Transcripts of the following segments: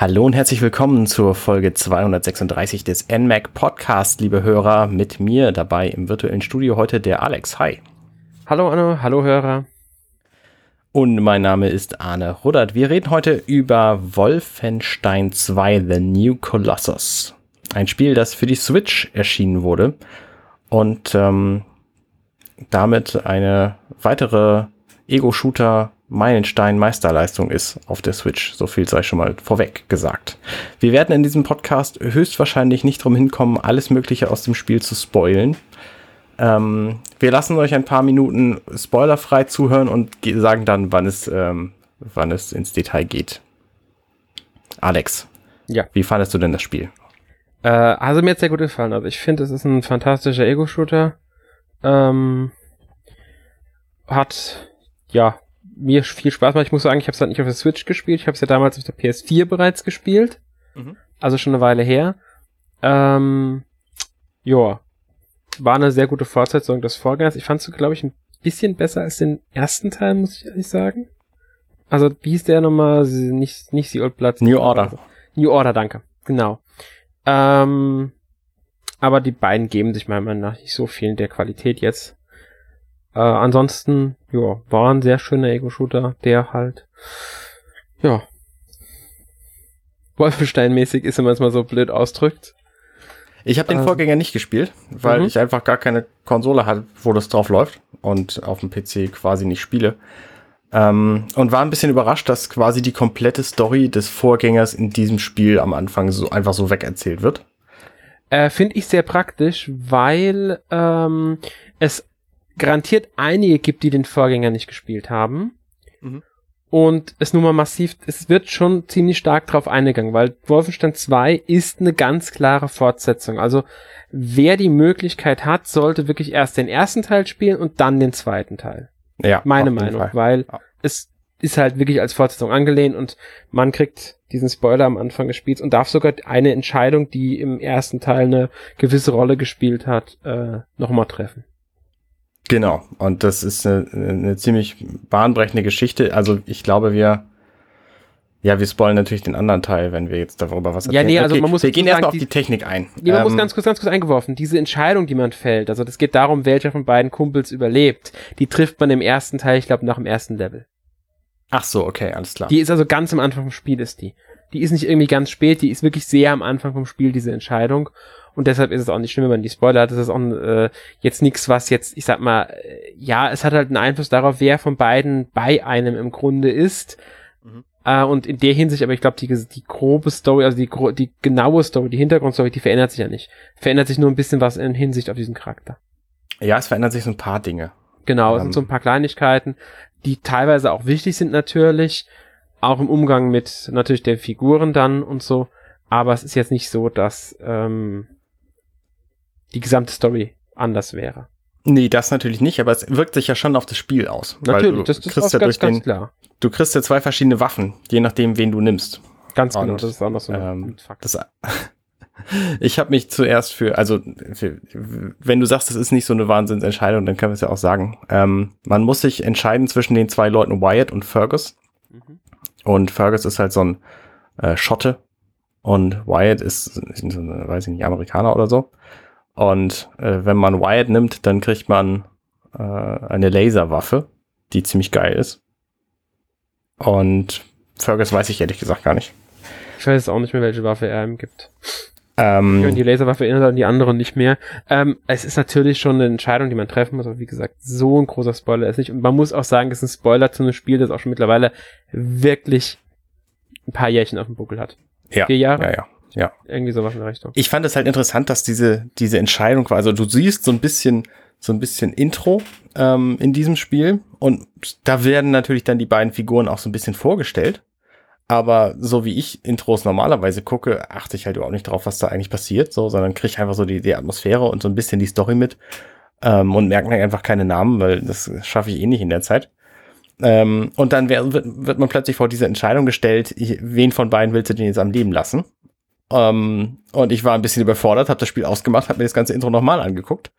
Hallo und herzlich willkommen zur Folge 236 des NMAC Podcast, liebe Hörer. Mit mir dabei im virtuellen Studio heute der Alex. Hi. Hallo Anno, hallo Hörer. Und mein Name ist Arne Ruddert. Wir reden heute über Wolfenstein 2 The New Colossus. Ein Spiel, das für die Switch erschienen wurde und ähm, damit eine weitere Ego-Shooter Meilenstein Meisterleistung ist auf der Switch. So viel sei schon mal vorweg gesagt. Wir werden in diesem Podcast höchstwahrscheinlich nicht drum hinkommen, alles Mögliche aus dem Spiel zu spoilen. Ähm, wir lassen euch ein paar Minuten spoilerfrei zuhören und sagen dann, wann es, ähm, wann es ins Detail geht. Alex. Ja. Wie fandest du denn das Spiel? Äh, also mir hat sehr gut gefallen. Also ich finde, es ist ein fantastischer Ego-Shooter. Ähm, hat, ja, mir viel Spaß macht. Ich muss sagen, ich habe es halt nicht auf der Switch gespielt. Ich habe es ja damals auf der PS4 bereits gespielt. Mhm. Also schon eine Weile her. Ähm, ja, war eine sehr gute Fortsetzung des Vorgängers. Ich fand es, glaube ich, ein bisschen besser als den ersten Teil, muss ich ehrlich sagen. Also, wie hieß der nochmal? Nicht, nicht The Old Blood. New Order. New Order, danke. Genau. Ähm, aber die beiden geben sich meiner Meinung nach nicht so viel in der Qualität jetzt. Äh, ansonsten, ja, war ein sehr schöner Ego-Shooter, der halt, ja, Wolfenstein-mäßig ist, wenn man es mal so blöd ausdrückt. Ich habe den ähm, Vorgänger nicht gespielt, weil mhm. ich einfach gar keine Konsole hatte, wo das drauf läuft und auf dem PC quasi nicht spiele. Ähm, und war ein bisschen überrascht, dass quasi die komplette Story des Vorgängers in diesem Spiel am Anfang so einfach so wegerzählt wird. Äh, Finde ich sehr praktisch, weil ähm, es garantiert einige gibt, die den Vorgänger nicht gespielt haben. Mhm. Und es nun mal massiv, es wird schon ziemlich stark drauf eingegangen, weil Wolfenstein 2 ist eine ganz klare Fortsetzung. Also wer die Möglichkeit hat, sollte wirklich erst den ersten Teil spielen und dann den zweiten Teil. Ja. Meine Meinung, Fall. weil ja. es ist halt wirklich als Fortsetzung angelehnt und man kriegt diesen Spoiler am Anfang des Spiels und darf sogar eine Entscheidung, die im ersten Teil eine gewisse Rolle gespielt hat, äh, nochmal treffen. Genau, und das ist eine, eine ziemlich bahnbrechende Geschichte. Also ich glaube, wir ja, wir spoilen natürlich den anderen Teil, wenn wir jetzt darüber was erzählen. Ja, nee, also okay, man muss wir gehen erstmal auf die Technik ein. Nee, man ähm, muss ganz kurz, ganz kurz eingeworfen. Diese Entscheidung, die man fällt, also das geht darum, welcher von beiden Kumpels überlebt, die trifft man im ersten Teil, ich glaube, nach dem ersten Level. Ach so, okay, alles klar. Die ist also ganz am Anfang vom Spiel, ist die. Die ist nicht irgendwie ganz spät, die ist wirklich sehr am Anfang vom Spiel, diese Entscheidung. Und deshalb ist es auch nicht schlimm, wenn man die Spoiler hat. Das ist auch äh, jetzt nichts, was jetzt, ich sag mal, äh, ja, es hat halt einen Einfluss darauf, wer von beiden bei einem im Grunde ist. Mhm. Äh, und in der Hinsicht, aber ich glaube, die, die grobe Story, also die, die genaue Story, die Hintergrundstory, die verändert sich ja nicht. Verändert sich nur ein bisschen was in Hinsicht auf diesen Charakter. Ja, es verändert sich so ein paar Dinge. Genau, es sind so ein paar Kleinigkeiten, die teilweise auch wichtig sind natürlich, auch im Umgang mit natürlich den Figuren dann und so. Aber es ist jetzt nicht so, dass ähm, die gesamte Story anders wäre. Nee, das natürlich nicht, aber es wirkt sich ja schon auf das Spiel aus. Natürlich, das, das ist ja ganz, ganz klar. Du kriegst ja zwei verschiedene Waffen, je nachdem, wen du nimmst. Ganz genau, Und, das ist auch noch so ähm, Fakt. Das, ich habe mich zuerst für, also für, wenn du sagst, das ist nicht so eine Wahnsinnsentscheidung, dann können wir es ja auch sagen. Ähm, man muss sich entscheiden zwischen den zwei Leuten Wyatt und Fergus. Mhm. Und Fergus ist halt so ein äh, Schotte und Wyatt ist, weiß ich nicht, Amerikaner oder so. Und äh, wenn man Wyatt nimmt, dann kriegt man äh, eine Laserwaffe, die ziemlich geil ist. Und Fergus weiß ich ehrlich gesagt gar nicht. Ich weiß auch nicht mehr, welche Waffe er ihm gibt. Ähm, ich die Laserwaffe erinnert an die anderen nicht mehr. Ähm, es ist natürlich schon eine Entscheidung, die man treffen muss, aber wie gesagt, so ein großer Spoiler ist nicht. Und man muss auch sagen, es ist ein Spoiler zu einem Spiel, das auch schon mittlerweile wirklich ein paar Jährchen auf dem Buckel hat. Ja. Vier Jahre? Ja, ja. Ja. Irgendwie sowas in der Richtung. Ich fand es halt interessant, dass diese, diese Entscheidung war. Also du siehst so ein bisschen, so ein bisschen Intro ähm, in diesem Spiel und da werden natürlich dann die beiden Figuren auch so ein bisschen vorgestellt. Aber so wie ich Intros normalerweise gucke, achte ich halt überhaupt nicht drauf, was da eigentlich passiert, so, sondern kriege einfach so die, die Atmosphäre und so ein bisschen die Story mit ähm, und merken halt einfach keine Namen, weil das schaffe ich eh nicht in der Zeit. Ähm, und dann wird, wird man plötzlich vor diese Entscheidung gestellt, wen von beiden willst du denn jetzt am Leben lassen? Ähm, und ich war ein bisschen überfordert, habe das Spiel ausgemacht, habe mir das ganze Intro nochmal angeguckt,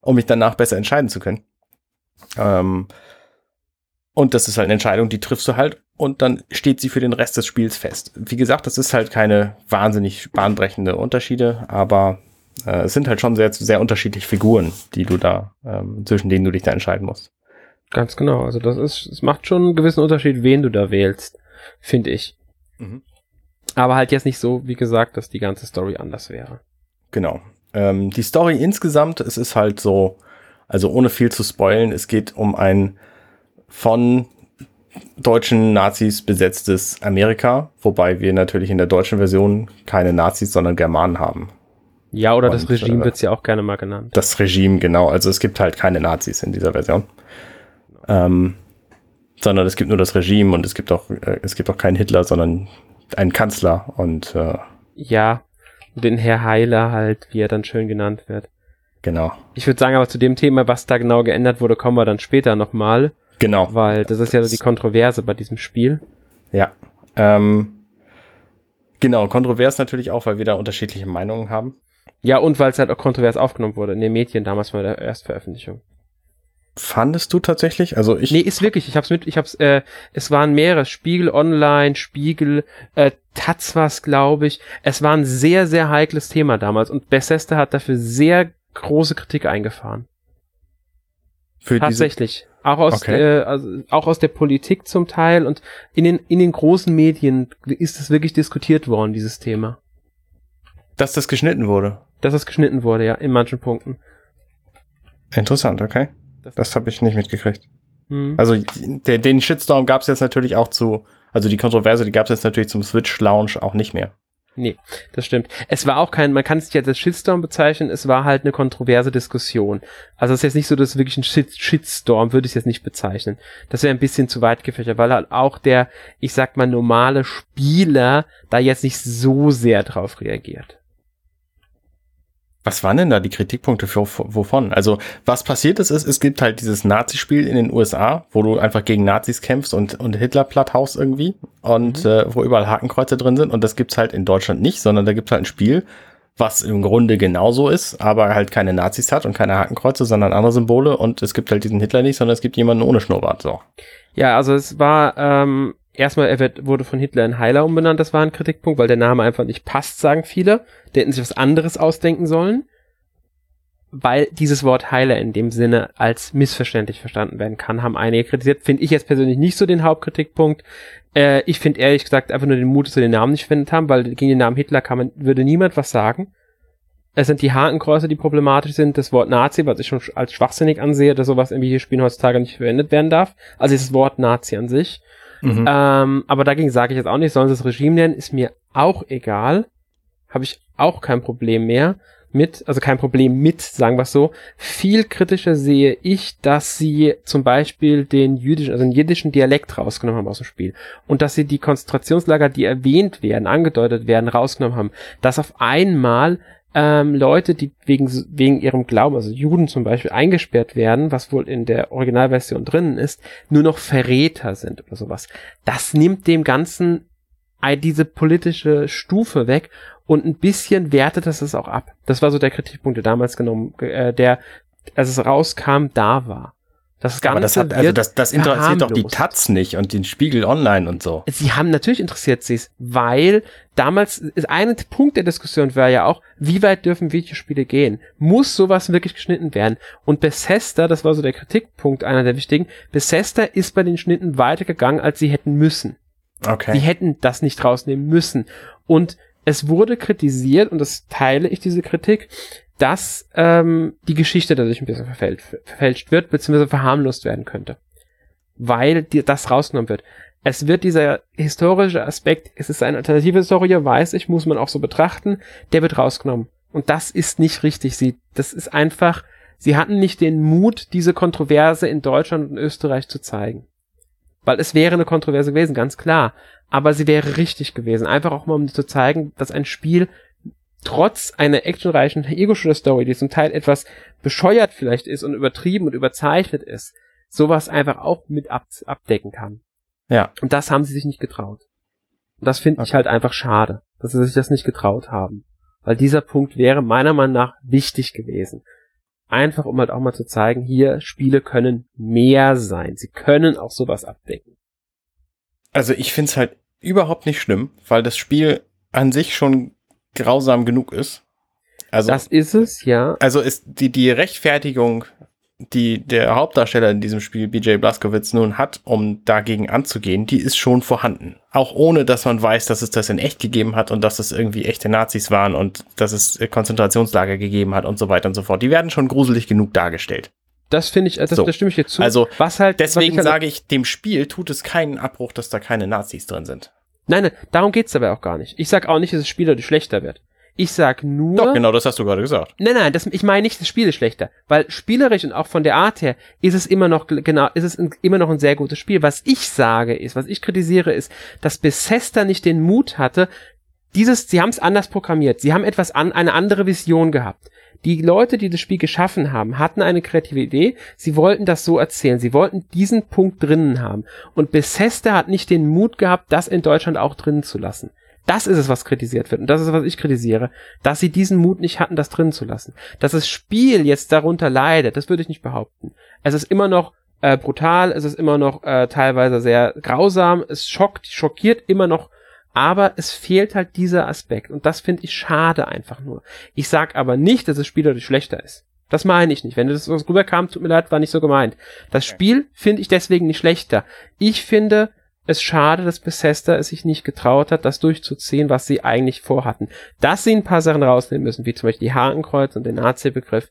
um mich danach besser entscheiden zu können. Ähm, Und das ist halt eine Entscheidung, die triffst du halt und dann steht sie für den Rest des Spiels fest. Wie gesagt, das ist halt keine wahnsinnig bahnbrechende Unterschiede, aber äh, es sind halt schon sehr, sehr unterschiedliche Figuren, die du da, ähm, zwischen denen du dich da entscheiden musst. Ganz genau. Also das ist, es macht schon einen gewissen Unterschied, wen du da wählst, finde ich. Mhm. Aber halt jetzt nicht so, wie gesagt, dass die ganze Story anders wäre. Genau. Ähm, die Story insgesamt, es ist halt so, also ohne viel zu spoilen, es geht um ein von deutschen Nazis besetztes Amerika, wobei wir natürlich in der deutschen Version keine Nazis, sondern Germanen haben. Ja, oder Und, das Regime äh, wird ja auch gerne mal genannt. Das Regime, genau. Also es gibt halt keine Nazis in dieser Version. Ähm, sondern es gibt nur das Regime und es gibt auch, äh, es gibt auch keinen Hitler, sondern einen Kanzler und äh, ja, den Herr Heiler halt, wie er dann schön genannt wird. Genau. Ich würde sagen, aber zu dem Thema, was da genau geändert wurde, kommen wir dann später nochmal. Genau. Weil das ist ja die Kontroverse bei diesem Spiel. Ja. Ähm, genau, kontrovers natürlich auch, weil wir da unterschiedliche Meinungen haben. Ja, und weil es halt auch kontrovers aufgenommen wurde in den Medien damals bei der Erstveröffentlichung. Fandest du tatsächlich? Also ich. Nee, ist wirklich. Ich hab's mit, ich hab's, äh, es waren mehrere. Spiegel Online, Spiegel, äh, Taz was, glaube ich. Es war ein sehr, sehr heikles Thema damals und Bethesda hat dafür sehr große Kritik eingefahren. Für Tatsächlich. Auch aus, okay. äh, also, auch aus der Politik zum Teil und in den, in den großen Medien ist es wirklich diskutiert worden, dieses Thema. Dass das geschnitten wurde? Dass das geschnitten wurde, ja, in manchen Punkten. Interessant, okay. Das, das habe ich nicht mitgekriegt. Mhm. Also der, den Shitstorm gab es jetzt natürlich auch zu, also die Kontroverse, die gab es jetzt natürlich zum Switch Launch auch nicht mehr. Nee, das stimmt. Es war auch kein, man kann es nicht als Shitstorm bezeichnen, es war halt eine kontroverse Diskussion. Also es ist jetzt nicht so, dass es wirklich ein Shit Shitstorm, würde ich jetzt nicht bezeichnen. Das wäre ein bisschen zu weit gefächert, weil halt auch der, ich sag mal, normale Spieler da jetzt nicht so sehr drauf reagiert. Was waren denn da die Kritikpunkte für, wovon? Also, was passiert ist, ist, es gibt halt dieses Nazi-Spiel in den USA, wo du einfach gegen Nazis kämpfst und, und Hitler platthaust irgendwie und mhm. äh, wo überall Hakenkreuze drin sind und das gibt's halt in Deutschland nicht, sondern da gibt's halt ein Spiel, was im Grunde genauso ist, aber halt keine Nazis hat und keine Hakenkreuze, sondern andere Symbole und es gibt halt diesen Hitler nicht, sondern es gibt jemanden ohne Schnurrbart, so. Ja, also es war, ähm, erstmal, er wird, wurde von Hitler in Heiler umbenannt, das war ein Kritikpunkt, weil der Name einfach nicht passt, sagen viele. Der hätten sich was anderes ausdenken sollen, weil dieses Wort Heiler in dem Sinne als missverständlich verstanden werden kann, haben einige kritisiert. Finde ich jetzt persönlich nicht so den Hauptkritikpunkt. Äh, ich finde ehrlich gesagt einfach nur den Mut, dass sie den Namen nicht verwendet haben, weil gegen den Namen Hitler kann man, würde niemand was sagen. Es sind die Hakenkreuze, die problematisch sind. Das Wort Nazi, was ich schon als schwachsinnig ansehe, dass sowas irgendwie hier spielen heutzutage nicht verwendet werden darf. Also das Wort Nazi an sich. Mhm. Ähm, aber dagegen sage ich jetzt auch nicht, sollen sie das Regime nennen, ist mir auch egal. Habe ich auch kein Problem mehr mit, also kein Problem mit, sagen wir es so. Viel kritischer sehe ich, dass sie zum Beispiel den jüdischen, also den jiddischen Dialekt rausgenommen haben aus dem Spiel. Und dass sie die Konzentrationslager, die erwähnt werden, angedeutet werden, rausgenommen haben. Dass auf einmal ähm, Leute, die wegen, wegen ihrem Glauben, also Juden zum Beispiel, eingesperrt werden, was wohl in der Originalversion drinnen ist, nur noch Verräter sind oder sowas. Das nimmt dem Ganzen diese politische Stufe weg und ein bisschen wertet das es auch ab. Das war so der Kritikpunkt, der damals genommen, äh, der, als es rauskam, da war. Das Ganze Aber das hat, also das, das interessiert doch die Taz nicht und den Spiegel Online und so. Sie haben natürlich interessiert sie es, weil damals ist ein Punkt der Diskussion war ja auch, wie weit dürfen Videospiele gehen? Muss sowas wirklich geschnitten werden? Und Bethesda, das war so der Kritikpunkt, einer der wichtigen, Bethesda ist bei den Schnitten weitergegangen, als sie hätten müssen. Okay. Sie hätten das nicht rausnehmen müssen. Und es wurde kritisiert, und das teile ich diese Kritik, dass ähm, die Geschichte dadurch ein bisschen verfälscht, verfälscht wird, beziehungsweise verharmlost werden könnte. Weil die, das rausgenommen wird. Es wird dieser historische Aspekt, es ist eine alternative Historie, weiß ich, muss man auch so betrachten, der wird rausgenommen. Und das ist nicht richtig. Sie, das ist einfach, sie hatten nicht den Mut, diese Kontroverse in Deutschland und Österreich zu zeigen. Weil es wäre eine Kontroverse gewesen, ganz klar. Aber sie wäre richtig gewesen. Einfach auch mal, um zu zeigen, dass ein Spiel trotz einer actionreichen Ego-Shooter-Story, die zum Teil etwas bescheuert vielleicht ist und übertrieben und überzeichnet ist, sowas einfach auch mit ab abdecken kann. Ja. Und das haben sie sich nicht getraut. Und das finde okay. ich halt einfach schade, dass sie sich das nicht getraut haben. Weil dieser Punkt wäre meiner Meinung nach wichtig gewesen. einfach um halt auch mal zu zeigen, hier Spiele können mehr sein. Sie können auch sowas abdecken. Also ich find's halt überhaupt nicht schlimm, weil das Spiel an sich schon grausam genug ist. Also, das ist es, ja. Also ist die, die Rechtfertigung die der Hauptdarsteller in diesem Spiel, BJ Blazkowicz, nun hat, um dagegen anzugehen, die ist schon vorhanden. Auch ohne, dass man weiß, dass es das in echt gegeben hat und dass es irgendwie echte Nazis waren und dass es Konzentrationslager gegeben hat und so weiter und so fort. Die werden schon gruselig genug dargestellt. Das finde ich, das, so. das stimme ich jetzt zu. Also, was halt, deswegen was ich halt sage ich, dem Spiel tut es keinen Abbruch, dass da keine Nazis drin sind. Nein, nein, darum geht's aber auch gar nicht. Ich sag auch nicht, dass das Spiel dadurch schlechter wird. Ich sag nur. Doch, genau, das hast du gerade gesagt. Nein, nein, das, ich meine nicht, das Spiel ist schlechter. Weil spielerisch und auch von der Art her ist es immer noch, genau, ist es ein, immer noch ein sehr gutes Spiel. Was ich sage ist, was ich kritisiere ist, dass Bethesda nicht den Mut hatte, dieses, sie haben es anders programmiert. Sie haben etwas an, eine andere Vision gehabt. Die Leute, die das Spiel geschaffen haben, hatten eine kreative Idee. Sie wollten das so erzählen. Sie wollten diesen Punkt drinnen haben. Und Bethesda hat nicht den Mut gehabt, das in Deutschland auch drinnen zu lassen. Das ist es, was kritisiert wird. Und das ist, was ich kritisiere. Dass sie diesen Mut nicht hatten, das drin zu lassen. Dass das Spiel jetzt darunter leidet, das würde ich nicht behaupten. Es ist immer noch äh, brutal, es ist immer noch äh, teilweise sehr grausam, es schockt, schockiert immer noch, aber es fehlt halt dieser Aspekt. Und das finde ich schade einfach nur. Ich sag aber nicht, dass das Spiel dadurch schlechter ist. Das meine ich nicht. Wenn das rüberkam, tut mir leid, war nicht so gemeint. Das Spiel finde ich deswegen nicht schlechter. Ich finde, es schade, dass Bethesda es sich nicht getraut hat, das durchzuziehen, was sie eigentlich vorhatten. Dass sie ein paar Sachen rausnehmen müssen, wie zum Beispiel die Hakenkreuz und den AC-Begriff,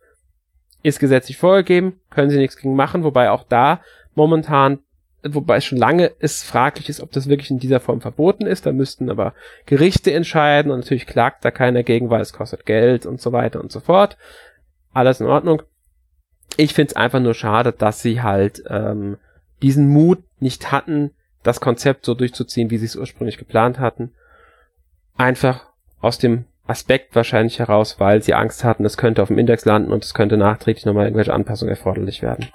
ist gesetzlich vorgegeben, können sie nichts gegen machen, wobei auch da momentan, wobei es schon lange ist, fraglich ist, ob das wirklich in dieser Form verboten ist. Da müssten aber Gerichte entscheiden und natürlich klagt da keiner gegen, weil es kostet Geld und so weiter und so fort. Alles in Ordnung. Ich finde es einfach nur schade, dass sie halt ähm, diesen Mut nicht hatten, das Konzept so durchzuziehen, wie sie es ursprünglich geplant hatten. Einfach aus dem Aspekt wahrscheinlich heraus, weil sie Angst hatten, es könnte auf dem Index landen und es könnte nachträglich nochmal irgendwelche Anpassungen erforderlich werden.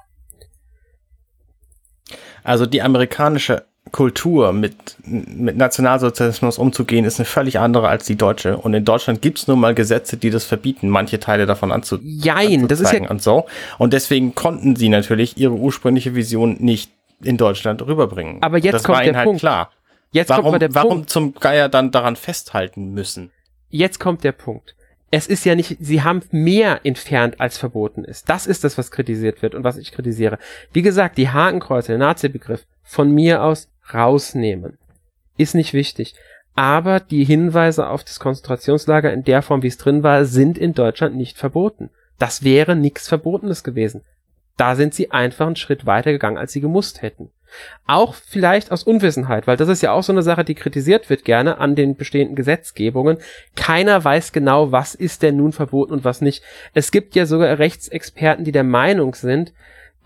Also die amerikanische Kultur mit, mit Nationalsozialismus umzugehen, ist eine völlig andere als die deutsche. Und in Deutschland gibt es nun mal Gesetze, die das verbieten, manche Teile davon anzu Jein, das ist ja und so. Und deswegen konnten sie natürlich ihre ursprüngliche Vision nicht in Deutschland rüberbringen. Aber jetzt das kommt war der halt Punkt. klar. Jetzt warum, kommt der warum Punkt. zum Geier dann daran festhalten müssen? Jetzt kommt der Punkt. Es ist ja nicht, sie haben mehr entfernt als verboten ist. Das ist das, was kritisiert wird und was ich kritisiere. Wie gesagt, die Hakenkreuze, der Nazi-Begriff, von mir aus rausnehmen. Ist nicht wichtig. Aber die Hinweise auf das Konzentrationslager in der Form, wie es drin war, sind in Deutschland nicht verboten. Das wäre nichts Verbotenes gewesen. Da sind sie einfach einen Schritt weiter gegangen, als sie gemusst hätten. Auch vielleicht aus Unwissenheit, weil das ist ja auch so eine Sache, die kritisiert wird gerne an den bestehenden Gesetzgebungen. Keiner weiß genau, was ist denn nun verboten und was nicht. Es gibt ja sogar Rechtsexperten, die der Meinung sind,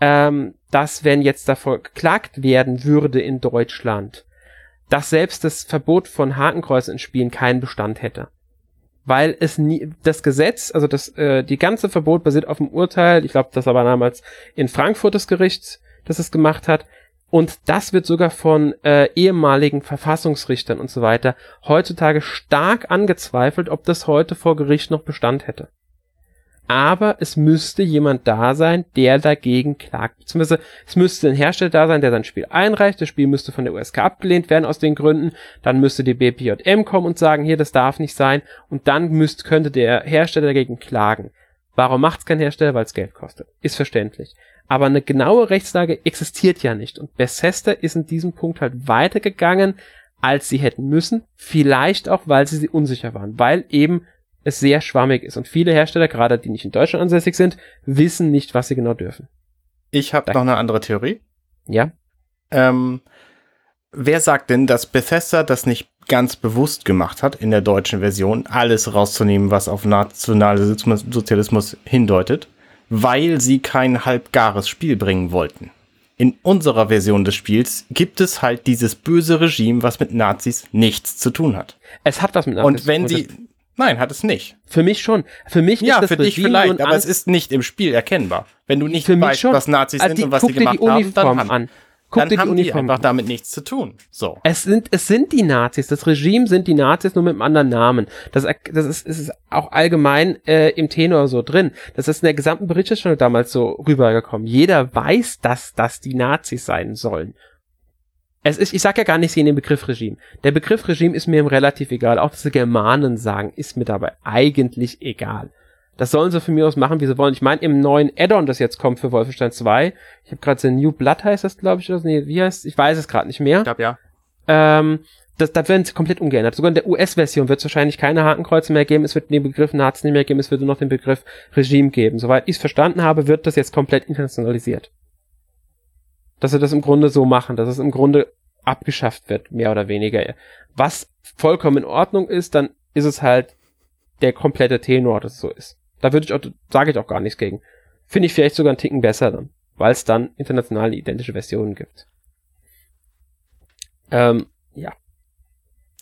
ähm, dass wenn jetzt davor geklagt werden würde in Deutschland, dass selbst das Verbot von Hakenkreuzen in Spielen keinen Bestand hätte weil es nie, das Gesetz, also das, äh, die ganze Verbot basiert auf dem Urteil, ich glaube, das war damals in Frankfurt das Gericht, das es gemacht hat, und das wird sogar von äh, ehemaligen Verfassungsrichtern und so weiter heutzutage stark angezweifelt, ob das heute vor Gericht noch Bestand hätte aber es müsste jemand da sein, der dagegen klagt. Beziehungsweise es müsste ein Hersteller da sein, der sein Spiel einreicht. Das Spiel müsste von der USK abgelehnt werden aus den Gründen. Dann müsste die BPJM kommen und sagen, hier, das darf nicht sein. Und dann müsste, könnte der Hersteller dagegen klagen. Warum macht es kein Hersteller? Weil es Geld kostet. Ist verständlich. Aber eine genaue Rechtslage existiert ja nicht. Und Bethesda ist in diesem Punkt halt weitergegangen, als sie hätten müssen. Vielleicht auch, weil sie, sie unsicher waren. Weil eben es sehr schwammig ist. Und viele Hersteller, gerade die nicht in Deutschland ansässig sind, wissen nicht, was sie genau dürfen. Ich habe noch eine andere Theorie. Ja. Ähm, wer sagt denn, dass Bethesda das nicht ganz bewusst gemacht hat, in der deutschen Version alles rauszunehmen, was auf nationalen Sozialismus hindeutet, weil sie kein halbgares Spiel bringen wollten? In unserer Version des Spiels gibt es halt dieses böse Regime, was mit Nazis nichts zu tun hat. Es hat was mit Nazis zu tun. Und wenn sie, Nein, hat es nicht. Für mich schon. Für mich ja, ist das für dich vielleicht, aber es ist nicht im Spiel erkennbar. Wenn du nicht weißt, schon. was Nazis also sind und was sie gemacht die Uniform haben, dann an. Guck dann haben die, die einfach damit nichts zu tun. So. Es sind, es sind die Nazis. Das Regime sind die Nazis nur mit einem anderen Namen. Das, das ist, ist auch allgemein äh, im Tenor so drin. Das ist in der gesamten Berichterstattung damals so rübergekommen. Jeder weiß, dass das die Nazis sein sollen. Es ist, ich sag ja gar nicht sie in den Begriff Regime. Der Begriff Regime ist mir relativ egal. Auch dass sie Germanen sagen, ist mir dabei eigentlich egal. Das sollen sie für mich aus machen, wie sie wollen. Ich meine, im neuen Add-on, das jetzt kommt für Wolfenstein 2, ich habe gerade so New Blood heißt das, glaube ich, oder nee, wie heißt Ich weiß es gerade nicht mehr. Ich glaube, ja. Ähm, das, das werden sie komplett umgeändert. Sogar in der US-Version wird es wahrscheinlich keine Hakenkreuze mehr geben. Es wird den Begriff Nazis nicht mehr geben. Es wird nur noch den Begriff Regime geben. Soweit ich es verstanden habe, wird das jetzt komplett internationalisiert. Dass sie das im Grunde so machen, dass es im Grunde abgeschafft wird, mehr oder weniger. Was vollkommen in Ordnung ist, dann ist es halt der komplette Tenor, dass es so ist. Da würde ich auch, sage ich auch gar nichts gegen. Finde ich vielleicht sogar einen Ticken besser dann, weil es dann international identische Versionen gibt. Ähm, ja.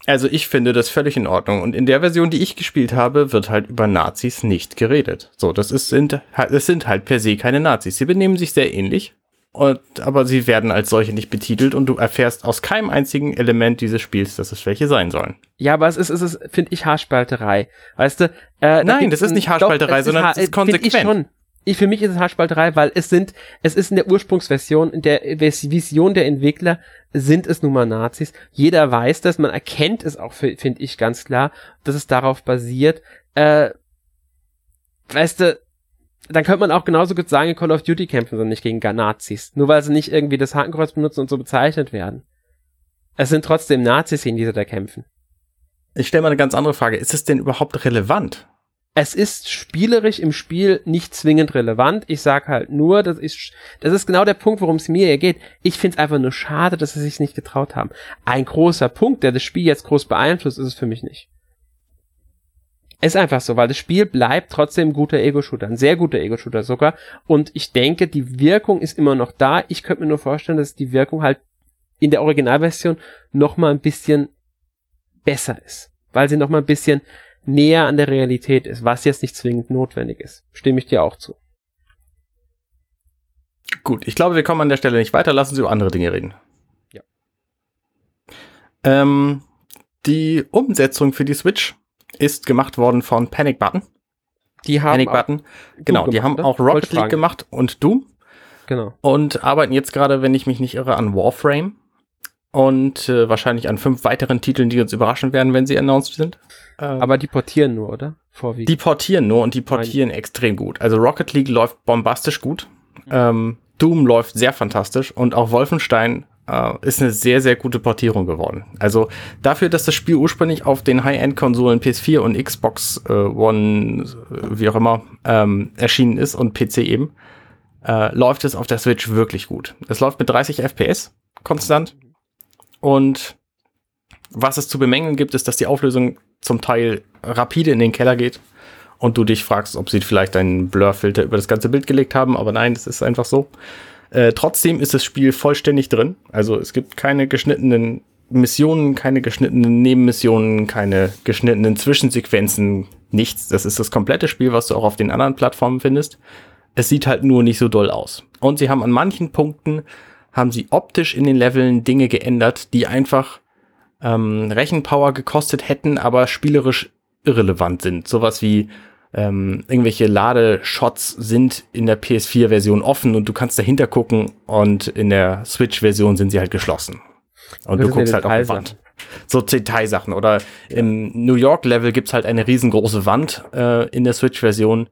Also ich finde das völlig in Ordnung. Und in der Version, die ich gespielt habe, wird halt über Nazis nicht geredet. So, das ist, sind, das sind halt per se keine Nazis. Sie benehmen sich sehr ähnlich, und, aber sie werden als solche nicht betitelt und du erfährst aus keinem einzigen Element dieses Spiels, dass es welche sein sollen. Ja, aber es ist, es ist, finde ich, Haarspalterei. Weißt du? Äh, Nein, das ist nicht Haarspalterei, doch, sondern es ist konsequent. Ich schon. Ich, für mich ist es Haarspalterei, weil es sind, es ist in der Ursprungsversion, in der Vision der Entwickler sind es nun mal Nazis. Jeder weiß das, man erkennt es auch, finde ich ganz klar, dass es darauf basiert. Äh, weißt du, dann könnte man auch genauso gut sagen, Call of Duty kämpfen sie nicht gegen Nazis. Nur weil sie nicht irgendwie das Hakenkreuz benutzen und so bezeichnet werden. Es sind trotzdem Nazis, gegen die sie da kämpfen. Ich stelle mal eine ganz andere Frage. Ist es denn überhaupt relevant? Es ist spielerisch im Spiel nicht zwingend relevant. Ich sag halt nur, das ist, das ist genau der Punkt, worum es mir hier geht. Ich finde es einfach nur schade, dass sie sich nicht getraut haben. Ein großer Punkt, der das Spiel jetzt groß beeinflusst, ist es für mich nicht. Ist einfach so, weil das Spiel bleibt trotzdem ein guter Ego-Shooter, ein sehr guter Ego-Shooter sogar. Und ich denke, die Wirkung ist immer noch da. Ich könnte mir nur vorstellen, dass die Wirkung halt in der Originalversion noch mal ein bisschen besser ist, weil sie noch mal ein bisschen näher an der Realität ist, was jetzt nicht zwingend notwendig ist. Stimme ich dir auch zu. Gut, ich glaube, wir kommen an der Stelle nicht weiter. Lassen Sie über andere Dinge reden. Ja. Ähm, die Umsetzung für die Switch ist gemacht worden von Panic Button. Die haben Panic Button. Genau, gemacht, die haben ne? auch Rocket League gemacht und Doom. Genau. Und arbeiten jetzt gerade, wenn ich mich nicht irre, an Warframe. Und äh, wahrscheinlich an fünf weiteren Titeln, die uns überraschen werden, wenn sie announced sind. Ähm, Aber die portieren nur, oder? Vorwiegend. Die portieren nur und die portieren Nein. extrem gut. Also Rocket League läuft bombastisch gut. Mhm. Ähm, Doom läuft sehr fantastisch und auch Wolfenstein äh, ist eine sehr, sehr gute Portierung geworden. Also dafür, dass das Spiel ursprünglich auf den High-End-Konsolen PS4 und Xbox äh, One, wie auch immer, ähm, erschienen ist und PC eben, äh, läuft es auf der Switch wirklich gut. Es läuft mit 30 FPS konstant und was es zu bemängeln gibt, ist, dass die Auflösung zum Teil rapide in den Keller geht und du dich fragst, ob sie vielleicht einen Blur-Filter über das ganze Bild gelegt haben, aber nein, das ist einfach so. Äh, trotzdem ist das Spiel vollständig drin. Also es gibt keine geschnittenen Missionen, keine geschnittenen Nebenmissionen, keine geschnittenen Zwischensequenzen, nichts. Das ist das komplette Spiel, was du auch auf den anderen Plattformen findest. Es sieht halt nur nicht so doll aus. Und sie haben an manchen Punkten, haben sie optisch in den Leveln Dinge geändert, die einfach ähm, Rechenpower gekostet hätten, aber spielerisch irrelevant sind. Sowas wie ähm, irgendwelche Ladeshots sind in der PS4-Version offen und du kannst dahinter gucken und in der Switch-Version sind sie halt geschlossen. Und du guckst halt auf die Wand. So Detailsachen. Oder im New York-Level gibt's halt eine riesengroße Wand äh, in der Switch-Version,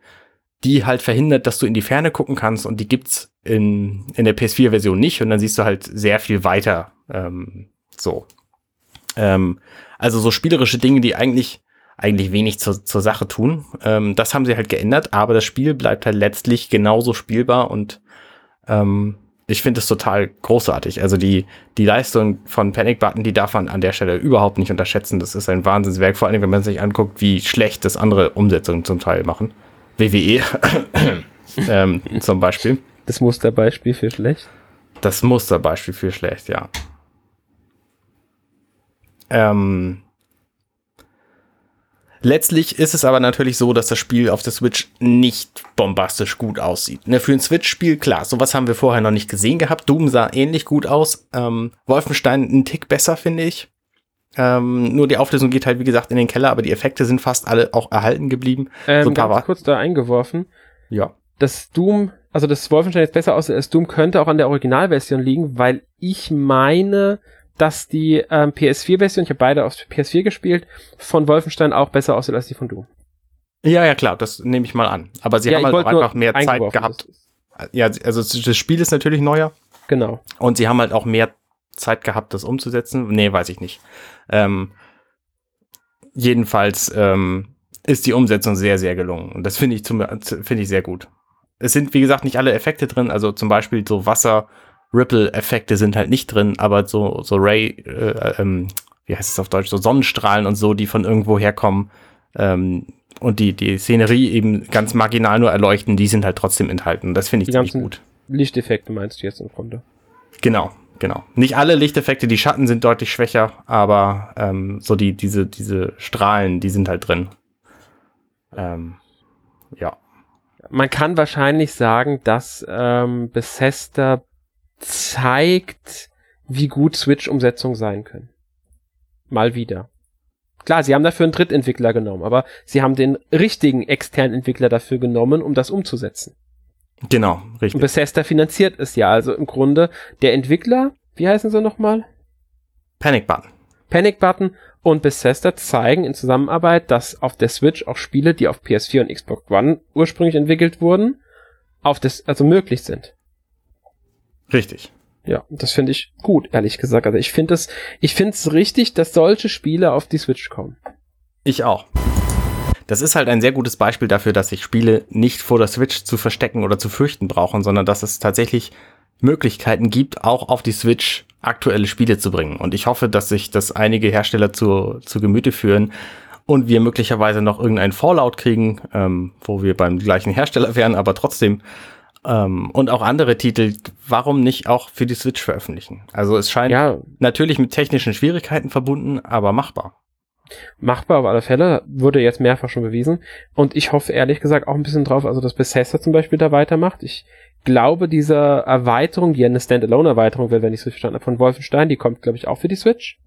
die halt verhindert, dass du in die Ferne gucken kannst und die gibt's in, in der PS4-Version nicht und dann siehst du halt sehr viel weiter. Ähm, so. Ähm, also so spielerische Dinge, die eigentlich eigentlich wenig zur, zur Sache tun. Ähm, das haben sie halt geändert, aber das Spiel bleibt halt letztlich genauso spielbar und ähm, ich finde es total großartig. Also die, die Leistung von Panic Button, die darf man an der Stelle überhaupt nicht unterschätzen. Das ist ein Wahnsinnswerk, vor allem wenn man sich anguckt, wie schlecht das andere Umsetzungen zum Teil machen. WWE ähm, zum Beispiel. Das Musterbeispiel für schlecht? Das Musterbeispiel für schlecht, ja. Ähm, Letztlich ist es aber natürlich so, dass das Spiel auf der Switch nicht bombastisch gut aussieht. Ne, für ein Switch-Spiel, klar, sowas haben wir vorher noch nicht gesehen gehabt. Doom sah ähnlich gut aus. Ähm, Wolfenstein einen Tick besser, finde ich. Ähm, nur die Auflösung geht halt, wie gesagt, in den Keller, aber die Effekte sind fast alle auch erhalten geblieben. Ähm, so ganz kurz da eingeworfen. Ja. Das Doom, also das Wolfenstein jetzt besser aussieht als Doom, könnte auch an der Originalversion liegen, weil ich meine, dass die ähm, PS4-Version, ich habe beide auf PS4 gespielt, von Wolfenstein auch besser aussieht als die von Doom. Ja, ja, klar, das nehme ich mal an. Aber sie Ja, haben halt auch einfach mehr Zeit gehabt. das- Ja, also das Spiel ist natürlich neuer Genau. und sie haben halt auch mehr Zeit gehabt, das umzusetzen. Nee, weiß ich nicht. Ähm, jedenfalls ähm, ist die Umsetzung sehr, sehr gelungen. Und das finde ich, zum- finde ich sehr gut. Es sind, wie gesagt, nicht alle Effekte drin. Also zum Beispiel so Wasser-Ripple-Effekte sind halt nicht drin, aber so, so Ray, äh, ähm, wie heißt es auf Deutsch, so Sonnenstrahlen und so, die von irgendwo herkommen ähm, und die, die Szenerie eben ganz marginal nur erleuchten, die sind halt trotzdem enthalten. Das finde ich ziemlich gut. Lichteffekte meinst du jetzt im Grunde? Genau, genau. Nicht alle Lichteffekte, die Schatten sind deutlich schwächer, aber ähm, so die, diese, diese Strahlen, die sind halt drin. Ähm, ja. Man kann wahrscheinlich sagen, dass ähm, Bethesda zeigt, wie gut Switch-Umsetzungen sein können. Mal wieder. Klar, sie haben dafür einen Drittentwickler genommen, aber sie haben den richtigen externen Entwickler dafür genommen, um das umzusetzen. Genau, Und richtig. Bethesda finanziert es ja. Also im Grunde der Entwickler, wie heißen sie nochmal? Panic Button. Panic Button und Bethesda zeigen in Zusammenarbeit, dass auf der Switch auch Spiele, die auf PS4 und Xbox One ursprünglich entwickelt wurden, auf das, also möglich sind. Richtig. Ja, das finde ich gut, ehrlich gesagt. Also ich finde es, ich finde es richtig, dass solche Spiele auf die Switch kommen. Ich auch. Das ist halt ein sehr gutes Beispiel dafür, dass sich Spiele nicht vor der Switch zu verstecken oder zu fürchten brauchen, sondern dass es tatsächlich Möglichkeiten gibt, auch auf die Switch aktuelle Spiele zu bringen. Und ich hoffe, dass sich das einige Hersteller zu, zu Gemüte führen und wir möglicherweise noch irgendeinen Fallout kriegen, ähm, wo wir beim gleichen Hersteller wären, aber trotzdem ähm, und auch andere Titel, warum nicht auch für die Switch veröffentlichen? Also es scheint Ja, natürlich mit technischen Schwierigkeiten verbunden, aber machbar. machbar auf alle Fälle, wurde jetzt mehrfach schon bewiesen. Und ich hoffe ehrlich gesagt auch ein bisschen drauf, also dass Bethesda zum Beispiel da weitermacht. Ich glaube, diese Erweiterung, die ja eine Standalone-Erweiterung wird, wenn ich es richtig verstanden habe, von Wolfenstein, die kommt, glaube ich, auch für die Switch.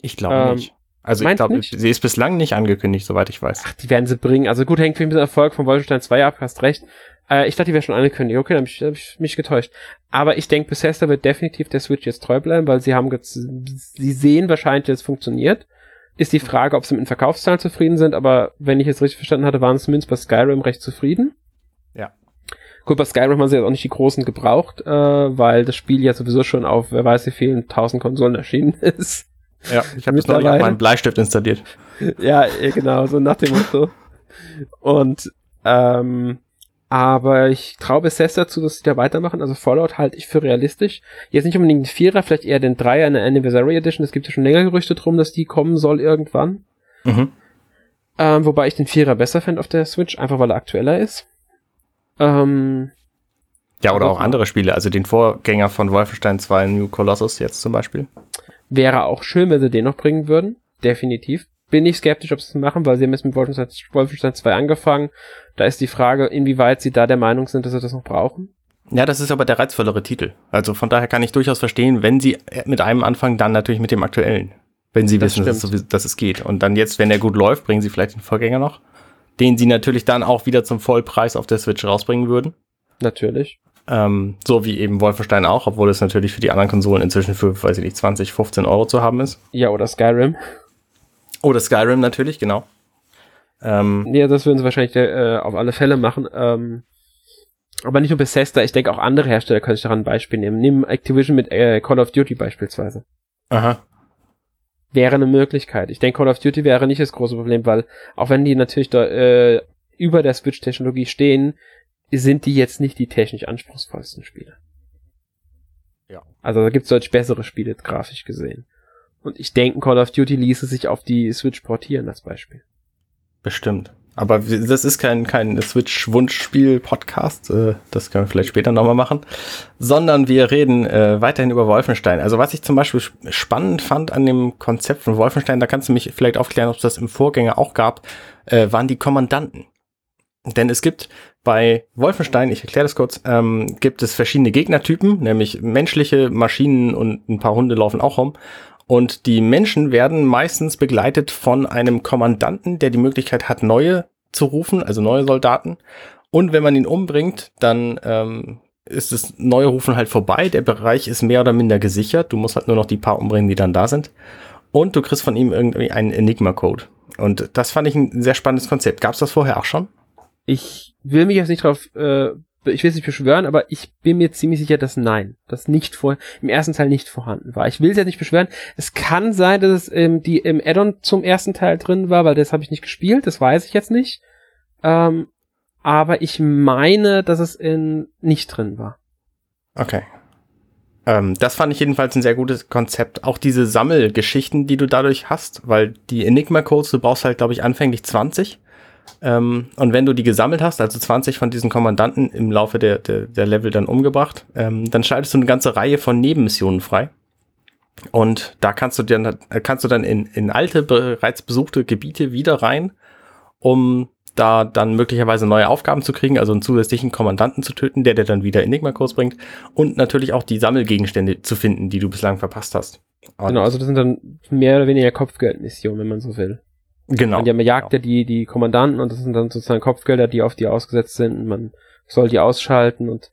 Ich glaube Ähm, nicht. Also ich glaube, nicht? sie ist bislang nicht angekündigt, soweit ich weiß. Ach, die werden sie bringen. Also gut, hängt viel mit dem Erfolg von Wolfenstein 2 ab, hast recht. Äh, ich dachte, die wäre schon angekündigt. Okay, dann habe ich, hab ich mich getäuscht. Aber ich denke, Bethesda wird definitiv der Switch jetzt treu bleiben, weil sie haben, ge- sie sehen wahrscheinlich, dass es funktioniert. Ist die Frage, ob sie mit den Verkaufszahlen zufrieden sind, aber wenn ich es richtig verstanden hatte, waren sie zumindest bei Skyrim recht zufrieden. Ja. Gut, bei Skyrim haben sie jetzt auch nicht die großen gebraucht, äh, weil das Spiel ja sowieso schon auf, wer weiß wie vielen tausend Konsolen erschienen ist. Ja, ich habe jetzt neulich auch Mittlerweile. meinen Bleistift installiert. ja, eh, genau, so nach dem Motto. Und, ähm, aber ich traue Bethesda dazu, dass sie da weitermachen. Also Fallout halte ich für realistisch. Jetzt nicht unbedingt den Vierer, vielleicht eher den Dreier in der Anniversary Edition. Es gibt ja schon länger Gerüchte drum, dass die kommen soll irgendwann. Mhm. Ähm, wobei ich den Vierer besser fände auf der Switch, einfach weil er aktueller ist. Ähm, Ja, oder auch andere Spiele, also den Vorgänger von Wolfenstein 2 New Colossus jetzt zum Beispiel. wäre auch schön, wenn sie den noch bringen würden. Definitiv. Bin ich skeptisch, ob sie es machen, weil sie haben jetzt mit Wolfenstein, Wolfenstein 2 angefangen. Da ist die Frage, inwieweit sie da der Meinung sind, dass sie das noch brauchen. Ja, das ist aber der reizvollere Titel. Also von daher kann ich durchaus verstehen, wenn sie mit einem anfangen, dann natürlich mit dem aktuellen. Wenn sie Das wissen, dass es, dass es geht. Und dann jetzt, wenn der gut läuft, bringen sie vielleicht den Vorgänger noch, den sie natürlich dann auch wieder zum Vollpreis auf der Switch rausbringen würden. Natürlich. Ähm, so wie eben Wolfenstein auch, obwohl es natürlich für die anderen Konsolen inzwischen für, weiß ich nicht, 20, 15 Euro zu haben ist. Ja, oder Skyrim. Oder Skyrim natürlich, genau. Ähm, Ja, das würden sie wahrscheinlich äh, auf alle Fälle machen. Ähm, aber nicht nur Bethesda, ich denke auch andere Hersteller können sich daran ein Beispiel nehmen. Nehmen Activision mit äh, Call of Duty beispielsweise. aha. Wäre eine Möglichkeit. Ich denke, Call of Duty wäre nicht das große Problem, weil auch wenn die natürlich da, äh, über der Switch-Technologie stehen, sind die jetzt nicht die technisch anspruchsvollsten Spiele. Ja. Also da gibt es deutlich bessere Spiele, grafisch gesehen. Und ich denke, Call of Duty ließe sich auf die Switch portieren als Beispiel. Bestimmt. Aber das ist kein, kein Switch-Wunschspiel-Podcast, äh, das können wir vielleicht später nochmal machen, sondern wir reden äh, weiterhin über Wolfenstein. Also was ich zum Beispiel spannend fand an dem Konzept von Wolfenstein, da kannst du mich vielleicht aufklären, ob es das im Vorgänger auch gab, äh, waren die Kommandanten. Denn es gibt bei Wolfenstein, ich erkläre das kurz, ähm, gibt es verschiedene Gegnertypen, nämlich menschliche Maschinen und ein paar Hunde laufen auch rum. Und die Menschen werden meistens begleitet von einem Kommandanten, der die Möglichkeit hat, neue zu rufen, also neue Soldaten. Und wenn man ihn umbringt, dann ähm, ist das neue Rufen halt vorbei. Der Bereich ist mehr oder minder gesichert. Du musst halt nur noch die paar umbringen, die dann da sind. Und du kriegst von ihm irgendwie einen Enigma-Code. Und das fand ich ein sehr spannendes Konzept. Gab es das vorher auch schon? Ich will mich jetzt nicht drauf äh, ich will es nicht beschwören, aber ich bin mir ziemlich sicher, dass nein, das nicht vor, im ersten Teil nicht vorhanden war. Ich will es jetzt nicht beschwören. Es kann sein, dass es ähm, die im Addon zum ersten Teil drin war, weil das habe ich nicht gespielt, das weiß ich jetzt nicht. Ähm, aber ich meine, dass es in nicht drin war. Okay. Ähm, das fand ich jedenfalls ein sehr gutes Konzept. Auch diese Sammelgeschichten, die du dadurch hast, weil die Enigma-Codes, du brauchst halt, glaube ich, anfänglich 20 ähm, und wenn du die gesammelt hast, also 20 von diesen Kommandanten im Laufe der, der, der Level dann umgebracht, ähm, dann schaltest du eine ganze Reihe von Nebenmissionen frei. Und da kannst du dann, kannst du dann in, in alte, bereits besuchte Gebiete wieder rein, um da dann möglicherweise neue Aufgaben zu kriegen, also einen zusätzlichen Kommandanten zu töten, der dir dann wieder Enigma-Codes bringt und natürlich auch die Sammelgegenstände zu finden, die du bislang verpasst hast. Und genau, also das sind dann mehr oder weniger Kopfgeldmissionen, wenn man so will. Genau. Und ja, man jagt ja die, die Kommandanten und das sind dann sozusagen Kopfgelder, die auf die ausgesetzt sind und man soll die ausschalten und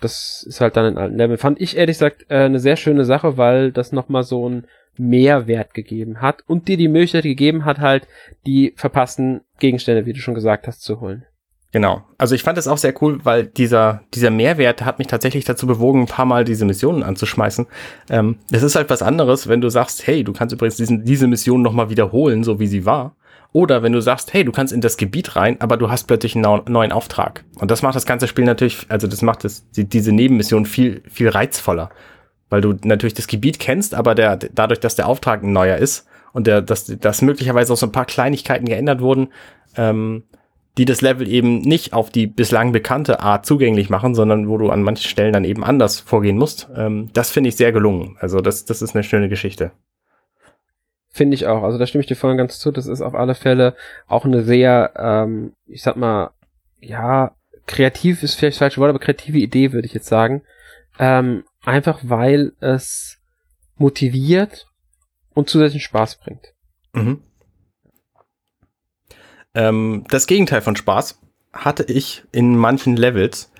das ist halt dann in alten Level. Fand ich ehrlich gesagt äh, eine sehr schöne Sache, weil das nochmal so ein Mehrwert gegeben hat und dir die Möglichkeit gegeben hat, halt die verpassten Gegenstände, wie du schon gesagt hast, zu holen. Genau. Also ich fand es auch sehr cool, weil dieser, dieser Mehrwert hat mich tatsächlich dazu bewogen, ein paar Mal diese Missionen anzuschmeißen. Ähm, es ist halt was anderes, wenn du sagst, hey, du kannst übrigens diesen, diese Mission nochmal wiederholen, so wie sie war. Oder wenn du sagst, hey, du kannst in das Gebiet rein, aber du hast plötzlich einen neuen Auftrag. Und das macht das ganze Spiel natürlich, also das macht es, die, diese Nebenmission viel, viel reizvoller. Weil du natürlich das Gebiet kennst, aber der, dadurch, dass der Auftrag ein neuer ist und der, dass, dass möglicherweise auch so ein paar Kleinigkeiten geändert wurden, ähm, die das Level eben nicht auf die bislang bekannte Art zugänglich machen, sondern wo du an manchen Stellen dann eben anders vorgehen musst. Ähm, das finde ich sehr gelungen. Also das, das ist eine schöne Geschichte. Finde ich auch. Also da stimme ich dir voll ganz zu. Das ist auf alle Fälle auch eine sehr, ähm, ich sag mal, ja, kreativ ist vielleicht das falsche Wort, aber kreative Idee würde ich jetzt sagen. Ähm, einfach weil es motiviert und zusätzlichen Spaß bringt. Mhm. Ähm, das Gegenteil von Spaß hatte ich in manchen Levels,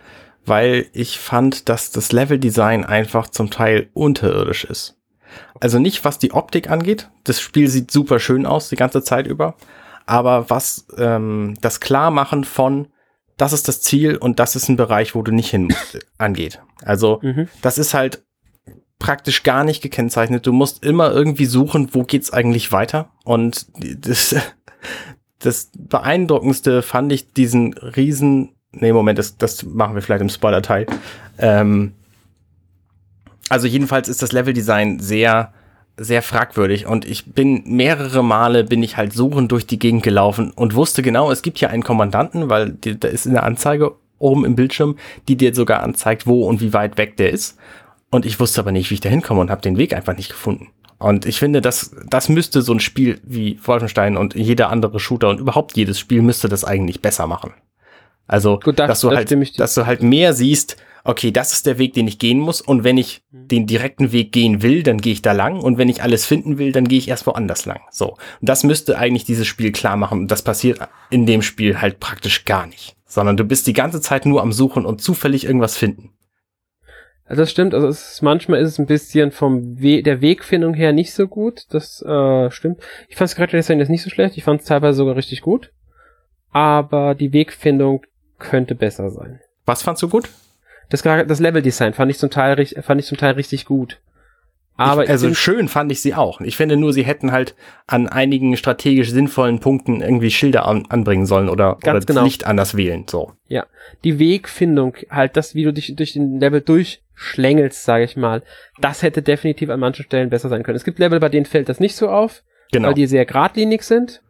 weil ich fand, dass das Leveldesign einfach zum Teil unterirdisch ist. Also nicht, was die Optik angeht. Das Spiel sieht super schön aus die ganze Zeit über. Aber was ähm, das Klarmachen von, das ist das Ziel und das ist ein Bereich, wo du nicht hin musst, angeht. Also mhm. das ist halt praktisch gar nicht gekennzeichnet. Du musst immer irgendwie suchen, wo geht's eigentlich weiter. Und das, das beeindruckendste fand ich diesen riesen, nee, Moment, das, das machen wir vielleicht im Spoiler-Teil. Ähm, also jedenfalls ist das Leveldesign sehr, sehr fragwürdig und ich bin mehrere Male bin ich halt suchend durch die Gegend gelaufen und wusste genau, es gibt hier einen Kommandanten, weil da ist eine Anzeige oben im Bildschirm, die dir sogar anzeigt, wo und wie weit weg der ist. Und ich wusste aber nicht, wie ich da hinkomme und habe den Weg einfach nicht gefunden. Und ich finde, das, das müsste so ein Spiel wie Wolfenstein und jeder andere Shooter und überhaupt jedes Spiel müsste das eigentlich besser machen. Also, Gut, das, dass, du das halt, dass du halt mehr siehst, okay, das ist der Weg, den ich gehen muss. Und wenn ich mhm. den direkten Weg gehen will, dann gehe ich da lang. Und wenn ich alles finden will, dann gehe ich erst woanders lang. So. Und das müsste eigentlich dieses Spiel klar machen. Und das passiert in dem Spiel halt praktisch gar nicht. Sondern du bist die ganze Zeit nur am Suchen und zufällig irgendwas finden. Also das stimmt, also ist, manchmal ist es ein bisschen vom We der Wegfindung her nicht so gut. Das äh, stimmt. Ich fand es gerade jetzt nicht so schlecht. Ich fand es teilweise sogar richtig gut. Aber die Wegfindung könnte besser sein. Was fandst du gut? Das, das Leveldesign fand ich zum Teil fand ich zum Teil richtig gut. Aber ich, also schön fand ich sie auch. Ich finde nur, sie hätten halt an einigen strategisch sinnvollen Punkten irgendwie Schilder an, anbringen sollen oder, oder genau. Licht anders wählen. So. Ja, die Wegfindung, halt das, wie du dich durch den Level durchschlängelst, sage ich mal, das hätte definitiv an manchen Stellen besser sein können. Es gibt Level, bei denen fällt das nicht so auf, genau. weil die sehr geradlinig sind.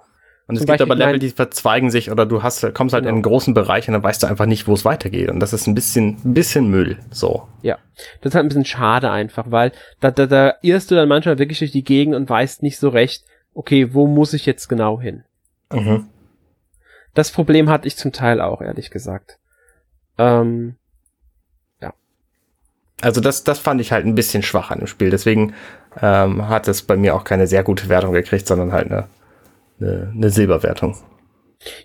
Und es gibt aber Level, die verzweigen sich oder du hast, kommst halt genau. in einen großen Bereich und dann weißt du einfach nicht, wo es weitergeht. Und das ist ein bisschen, ein bisschen Müll, so. Ja. Das ist halt ein bisschen schade einfach, weil da, da, da irrst du dann manchmal wirklich durch die Gegend und weißt nicht so recht, okay, wo muss ich jetzt genau hin? Mhm. Das Problem hatte ich zum Teil auch, ehrlich gesagt. Ähm. Also das, das fand ich halt ein bisschen schwach an dem Spiel. Deswegen ähm, hat es bei mir auch keine sehr gute Wertung gekriegt, sondern halt eine, eine, eine Silberwertung.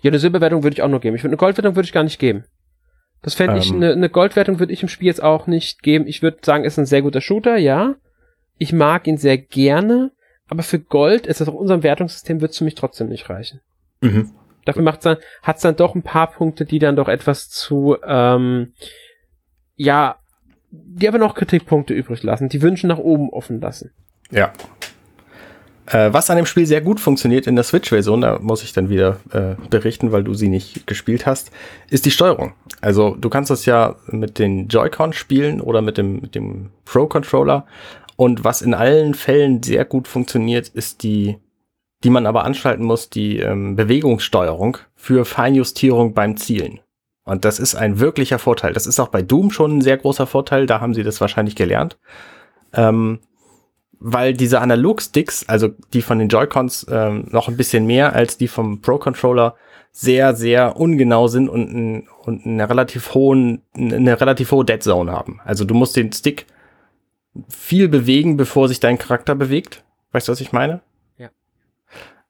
Ja, eine Silberwertung würde ich auch nur geben. Ich würde eine Goldwertung würde ich gar nicht geben. Das fände ich, ähm, eine, eine Goldwertung würde ich im Spiel jetzt auch nicht geben. Ich würde sagen, ist ein sehr guter Shooter, ja. Ich mag ihn sehr gerne, aber für Gold ist das auf unserem Wertungssystem wird es für mich trotzdem nicht reichen. Mhm. Dafür macht's dann, hat's dann doch ein paar Punkte, die dann doch etwas zu, ähm, ja, die aber noch Kritikpunkte übrig lassen, die Wünsche nach oben offen lassen. Ja. Äh, was an dem Spiel sehr gut funktioniert in der Switch-Version, da muss ich dann wieder äh, berichten, weil du sie nicht gespielt hast, ist die Steuerung. Also du kannst das ja mit den Joy-Con spielen oder mit dem, mit dem Pro-Controller. Und was in allen Fällen sehr gut funktioniert, ist die die man aber anschalten muss, die ähm, Bewegungssteuerung für Feinjustierung beim Zielen. Und das ist ein wirklicher Vorteil. Das ist auch bei Doom schon ein sehr großer Vorteil. Da haben sie das wahrscheinlich gelernt. Ähm, weil diese Analog-Sticks, also die von den Joy-Cons, ähm, noch ein bisschen mehr als die vom Pro-Controller, sehr, sehr ungenau sind und, ein, und eine relativ hohen, eine relativ hohe Dead Zone haben. Also du musst den Stick viel bewegen, bevor sich dein Charakter bewegt. Weißt du, was ich meine?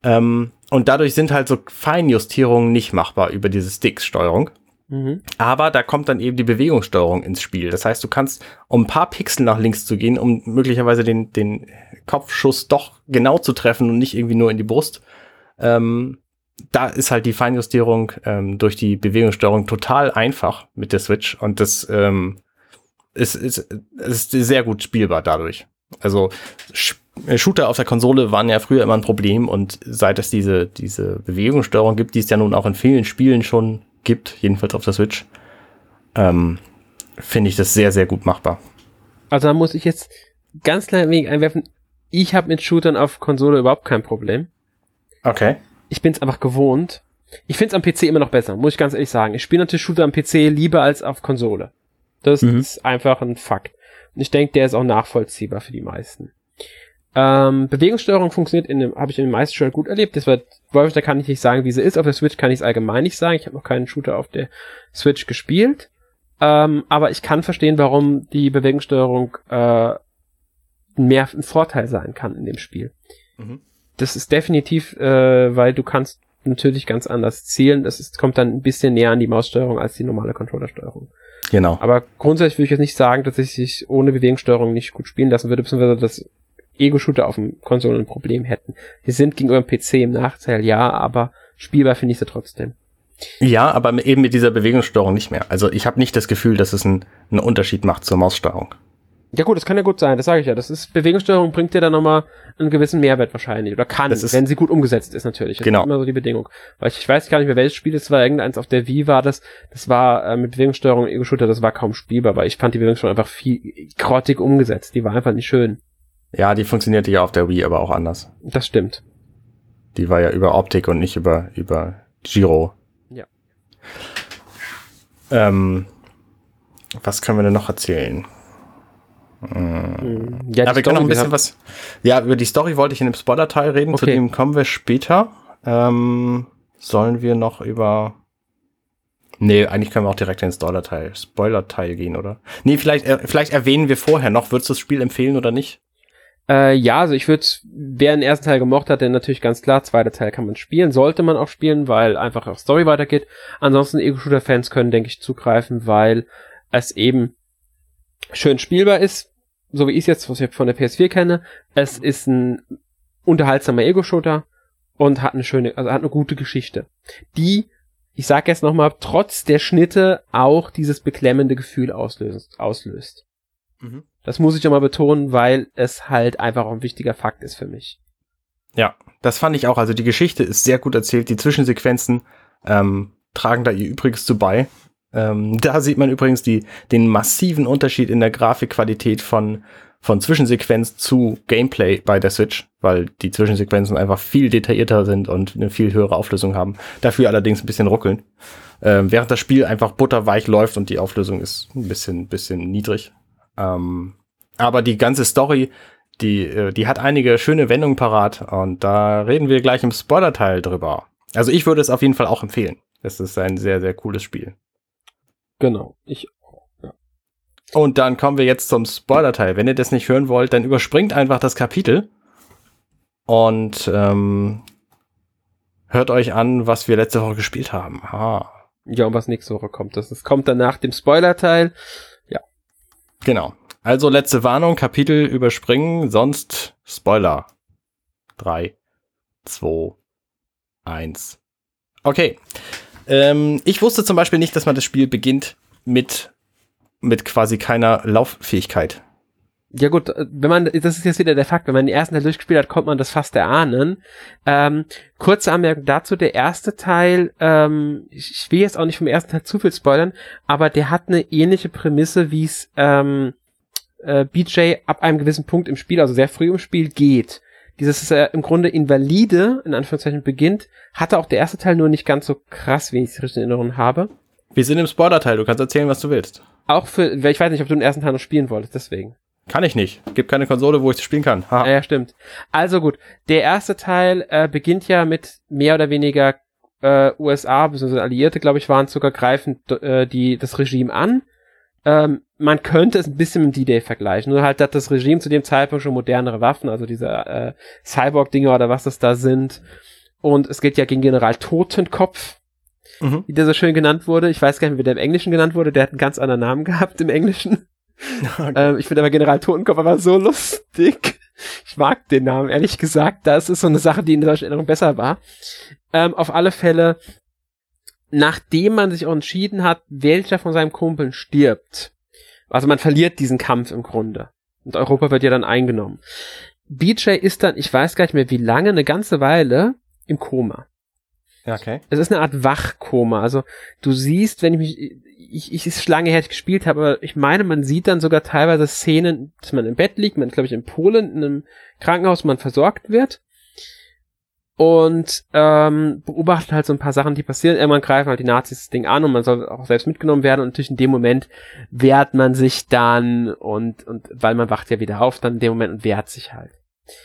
Ähm, und dadurch sind halt so Feinjustierungen nicht machbar über diese Sticks-Steuerung. Mhm. Aber da kommt dann eben die Bewegungssteuerung ins Spiel. Das heißt, du kannst, um ein paar Pixel nach links zu gehen, um möglicherweise den, den Kopfschuss doch genau zu treffen und nicht irgendwie nur in die Brust, ähm, da ist halt die Feinjustierung ähm, durch die Bewegungssteuerung total einfach mit der Switch und das ähm, ist, ist, ist sehr gut spielbar dadurch. Also äh, Shooter auf der Konsole waren ja früher immer ein Problem und seit es diese, diese Bewegungssteuerung gibt, die es ja nun auch in vielen Spielen schon gibt, jedenfalls auf der Switch, ähm, finde ich das sehr, sehr gut machbar. Also da muss ich jetzt ganz klein wenig einwerfen. Ich habe mit Shootern auf Konsole überhaupt kein Problem. Okay. Ich bin es einfach gewohnt. Ich finde es am PC immer noch besser, muss ich ganz ehrlich sagen. Ich spiele natürlich Shooter am PC lieber als auf Konsole. Das mhm. ist einfach ein Fakt. Und ich denke, der ist auch nachvollziehbar für die meisten. Ähm, Bewegungssteuerung funktioniert in dem, habe ich in den meisten Shootern gut erlebt. Das wird, Wolf, da kann ich nicht sagen, wie sie ist. Auf der Switch kann ich es allgemein nicht sagen. Ich habe noch keinen Shooter auf der Switch gespielt. Ähm, aber ich kann verstehen, warum die Bewegungssteuerung äh, mehr ein Vorteil sein kann in dem Spiel. Mhm. Das ist definitiv, äh, weil du kannst natürlich ganz anders zielen. Das ist, kommt dann ein bisschen näher an die Maussteuerung als die normale Controllersteuerung. Genau. Aber grundsätzlich würde ich jetzt nicht sagen, dass ich sich ohne Bewegungssteuerung nicht gut spielen lassen würde, beziehungsweise dass Ego-Shooter auf dem Konsolen ein Problem hätten. Sie sind gegenüber dem PC im Nachteil, ja, aber spielbar finde ich sie trotzdem. Ja, aber eben mit dieser Bewegungssteuerung nicht mehr. Also ich habe nicht das Gefühl, dass es einen, einen Unterschied macht zur Maussteuerung. Ja gut, das kann ja gut sein, das sage ich ja. Das ist Bewegungssteuerung bringt dir dann nochmal einen gewissen Mehrwert wahrscheinlich. Oder kann, ist, wenn sie gut umgesetzt ist natürlich. Das genau. ist immer so die Bedingung. Weil ich, ich weiß gar nicht mehr, welches Spiel das war, irgendeins auf der Wii war das. Das war äh, mit Bewegungssteuerung und Ego-Shooter, das war kaum spielbar, weil ich fand die Bewegungssteuerung einfach viel grottig umgesetzt. Die war einfach nicht schön. Ja, die funktionierte ja auf der Wii aber auch anders. Das stimmt. Die war ja über Optik und nicht über, über Giro. Ja. Ähm, was können wir denn noch erzählen? Hm. Ja, ja wir können noch ein bisschen was. Ja, über die Story wollte ich in dem Spoiler-Teil reden, okay. zu dem kommen wir später. Ähm, sollen wir noch über. Nee, eigentlich können wir auch direkt in den Spoiler-Teil Spoiler -Teil gehen, oder? Nee, vielleicht, äh, vielleicht erwähnen wir vorher noch, würdest du das Spiel empfehlen oder nicht? Äh, ja, also ich würde, wer den ersten Teil gemocht hat, dann natürlich ganz klar, zweiter Teil kann man spielen, sollte man auch spielen, weil einfach auch Story weitergeht. Ansonsten Ego-Shooter-Fans können, denke ich, zugreifen, weil es eben schön spielbar ist, so wie ich es jetzt was ich von der PS4 kenne. Es ist ein unterhaltsamer Ego-Shooter und hat eine schöne, also hat eine gute Geschichte, die ich sag jetzt nochmal, trotz der Schnitte auch dieses beklemmende Gefühl auslöst. auslöst. Mhm. Das muss ich ja mal betonen, weil es halt einfach auch ein wichtiger Fakt ist für mich. Ja, das fand ich auch. Also die Geschichte ist sehr gut erzählt. Die Zwischensequenzen ähm, tragen da ihr Übriges zu bei. Ähm, da sieht man übrigens die, den massiven Unterschied in der Grafikqualität von, von Zwischensequenz zu Gameplay bei der Switch. weil die Zwischensequenzen einfach viel detaillierter sind und eine viel höhere Auflösung haben. Dafür allerdings ein bisschen ruckeln. Ähm, während das Spiel einfach butterweich läuft und die Auflösung ist ein bisschen, bisschen niedrig. Ähm, aber die ganze Story, die, äh, die hat einige schöne Wendungen parat und da reden wir gleich im Spoiler-Teil drüber. Also ich würde es auf jeden Fall auch empfehlen. Es ist ein sehr, sehr cooles Spiel. Genau, ich ja. Und dann kommen wir jetzt zum Spoiler-Teil. Wenn ihr das nicht hören wollt, dann überspringt einfach das Kapitel und ähm, hört euch an, was wir letzte Woche gespielt haben. Ha. Ja, und was nächste Woche kommt. Das, das kommt dann nach dem Spoiler-Teil. Genau. Also letzte Warnung, Kapitel überspringen, sonst Spoiler. Drei, zwei, eins. Okay. Ähm, ich wusste zum Beispiel nicht, dass man das Spiel beginnt mit, mit quasi keiner Lauffähigkeit. Ja gut, äh, wenn man, das ist jetzt wieder der Fakt, wenn man den ersten Teil durchgespielt hat, kommt man das fast erahnen. Ähm, kurze Anmerkung dazu, der erste Teil, ähm, ich will jetzt auch nicht vom ersten Teil zu viel spoilern, aber der hat eine ähnliche Prämisse, wie es ähm, äh, BJ ab einem gewissen Punkt im Spiel, also sehr früh im Spiel, geht. Dieses äh, im Grunde invalide, in Anführungszeichen, beginnt, hatte auch der erste Teil nur nicht ganz so krass, wie ich es richtig in Erinnerung habe. Wir sind im Spoiler-Teil, du kannst erzählen, was du willst. Auch für, ich weiß nicht, ob du den ersten Teil noch spielen wolltest, deswegen. Kann ich nicht. Gibt keine Konsole, wo ich das spielen kann. Ha. Ja, stimmt. Also gut, der erste Teil äh, beginnt ja mit mehr oder weniger äh, USA, bzw. Alliierte, glaube ich, waren sogar greifen äh, die, das Regime an. Ähm, man könnte es ein bisschen mit D-Day vergleichen, nur halt hat das Regime zu dem Zeitpunkt schon modernere Waffen, also diese äh, Cyborg-Dinger oder was das da sind. Und es geht ja gegen General Totenkopf, mhm. wie der so schön genannt wurde. Ich weiß gar nicht, wie der im Englischen genannt wurde. Der hat einen ganz anderen Namen gehabt im Englischen. Okay. Ähm, ich finde aber General Totenkopf aber so lustig. Ich mag den Namen, ehrlich gesagt. Das ist so eine Sache, die in der Erinnerung besser war. Ähm, auf alle Fälle, nachdem man sich auch entschieden hat, welcher von seinem Kumpeln stirbt. Also man verliert diesen Kampf im Grunde. Und Europa wird ja dann eingenommen. BJ ist dann, ich weiß gar nicht mehr wie lange, eine ganze Weile im Koma. Okay. Es ist eine Art Wachkoma. Also du siehst, wenn ich mich, ich, ich ist lange her, ich gespielt habe, aber ich meine, man sieht dann sogar teilweise Szenen, dass man im Bett liegt, man ist, glaube ich, in Polen, in einem Krankenhaus, wo man versorgt wird und ähm, beobachtet halt so ein paar Sachen, die passieren. Irgendwann greifen halt die Nazis das Ding an und man soll auch selbst mitgenommen werden und natürlich in dem Moment wehrt man sich dann und, und weil man wacht ja wieder auf dann in dem Moment und wehrt sich halt.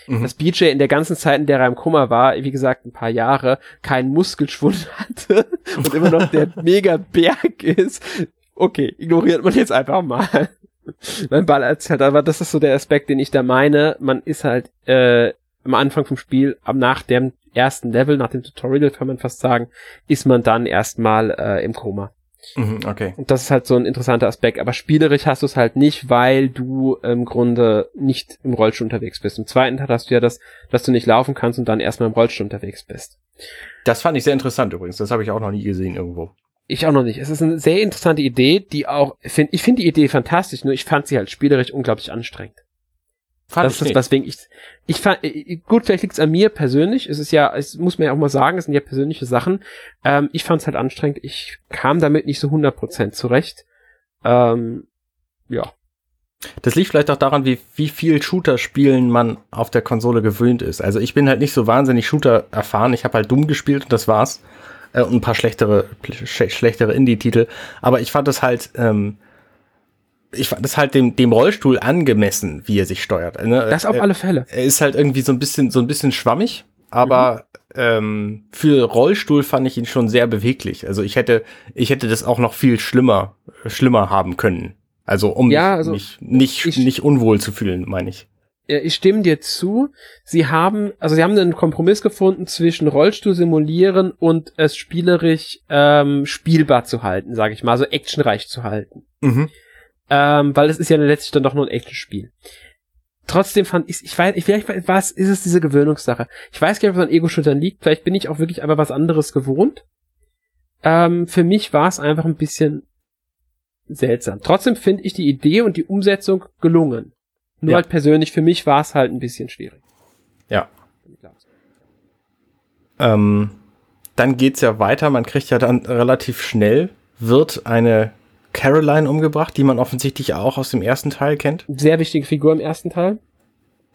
Mhm. Dass BJ in der ganzen Zeit, in der er im Kummer war, wie gesagt, ein paar Jahre, keinen Muskelschwund hatte und immer noch der mega Berg ist. Okay, ignoriert man jetzt einfach mal. mein Ball erzählt, aber das ist so der Aspekt, den ich da meine. Man ist halt äh, am Anfang vom Spiel, nach dem ersten Level, nach dem Tutorial kann man fast sagen, ist man dann erstmal äh, im Koma. Mhm, okay. Und das ist halt so ein interessanter Aspekt. Aber spielerisch hast du es halt nicht, weil du im Grunde nicht im Rollstuhl unterwegs bist. Im zweiten Teil hast du ja das, dass du nicht laufen kannst und dann erstmal im Rollstuhl unterwegs bist. Das fand ich sehr interessant übrigens. Das habe ich auch noch nie gesehen irgendwo. Ich auch noch nicht. Es ist eine sehr interessante Idee, die auch, find, ich finde die Idee fantastisch, nur ich fand sie halt spielerisch unglaublich anstrengend. Fand das ist das, weswegen ich, ich fand, äh, gut, vielleicht liegt es an mir persönlich. Es ist ja, es muss man ja auch mal sagen, es sind ja persönliche Sachen. Ähm, ich fand es halt anstrengend. Ich kam damit nicht so 100% zurecht. Ähm, ja. Das liegt vielleicht auch daran, wie, wie viel Shooter-Spielen man auf der Konsole gewöhnt ist. Also ich bin halt nicht so wahnsinnig Shooter erfahren. Ich habe halt dumm gespielt und das war's. Äh, und ein paar schlechtere, schlechtere Indie-Titel. Aber ich fand es halt, ähm, ich fand das halt dem, dem Rollstuhl angemessen, wie er sich steuert. Ne? Das auf alle Fälle. Er ist halt irgendwie so ein bisschen, so ein bisschen schwammig, aber mhm. ähm, für Rollstuhl fand ich ihn schon sehr beweglich. Also ich hätte, ich hätte das auch noch viel schlimmer, schlimmer haben können. Also um ja, also mich nicht, ich, nicht unwohl zu fühlen, meine ich. Ja, ich stimme dir zu. Sie haben, also sie haben einen Kompromiss gefunden zwischen Rollstuhl simulieren und es spielerisch ähm, spielbar zu halten, sage ich mal, so actionreich zu halten. Mhm ähm, weil es ist ja letztlich dann doch nur ein echtes Spiel. Trotzdem fand ich, ich weiß, ich, vielleicht was ist es diese Gewöhnungssache. Ich weiß gar nicht, ob es an Ego-Shootern liegt. Vielleicht bin ich auch wirklich einfach was anderes gewohnt. Ähm, für mich war es einfach ein bisschen seltsam. Trotzdem finde ich die Idee und die Umsetzung gelungen. Nur ja. halt persönlich, für mich war es halt ein bisschen schwierig. Ja. Ähm, dann geht's ja weiter. Man kriegt ja dann relativ schnell, wird eine Caroline umgebracht, die man offensichtlich auch aus dem ersten Teil kennt. Sehr wichtige Figur im ersten Teil.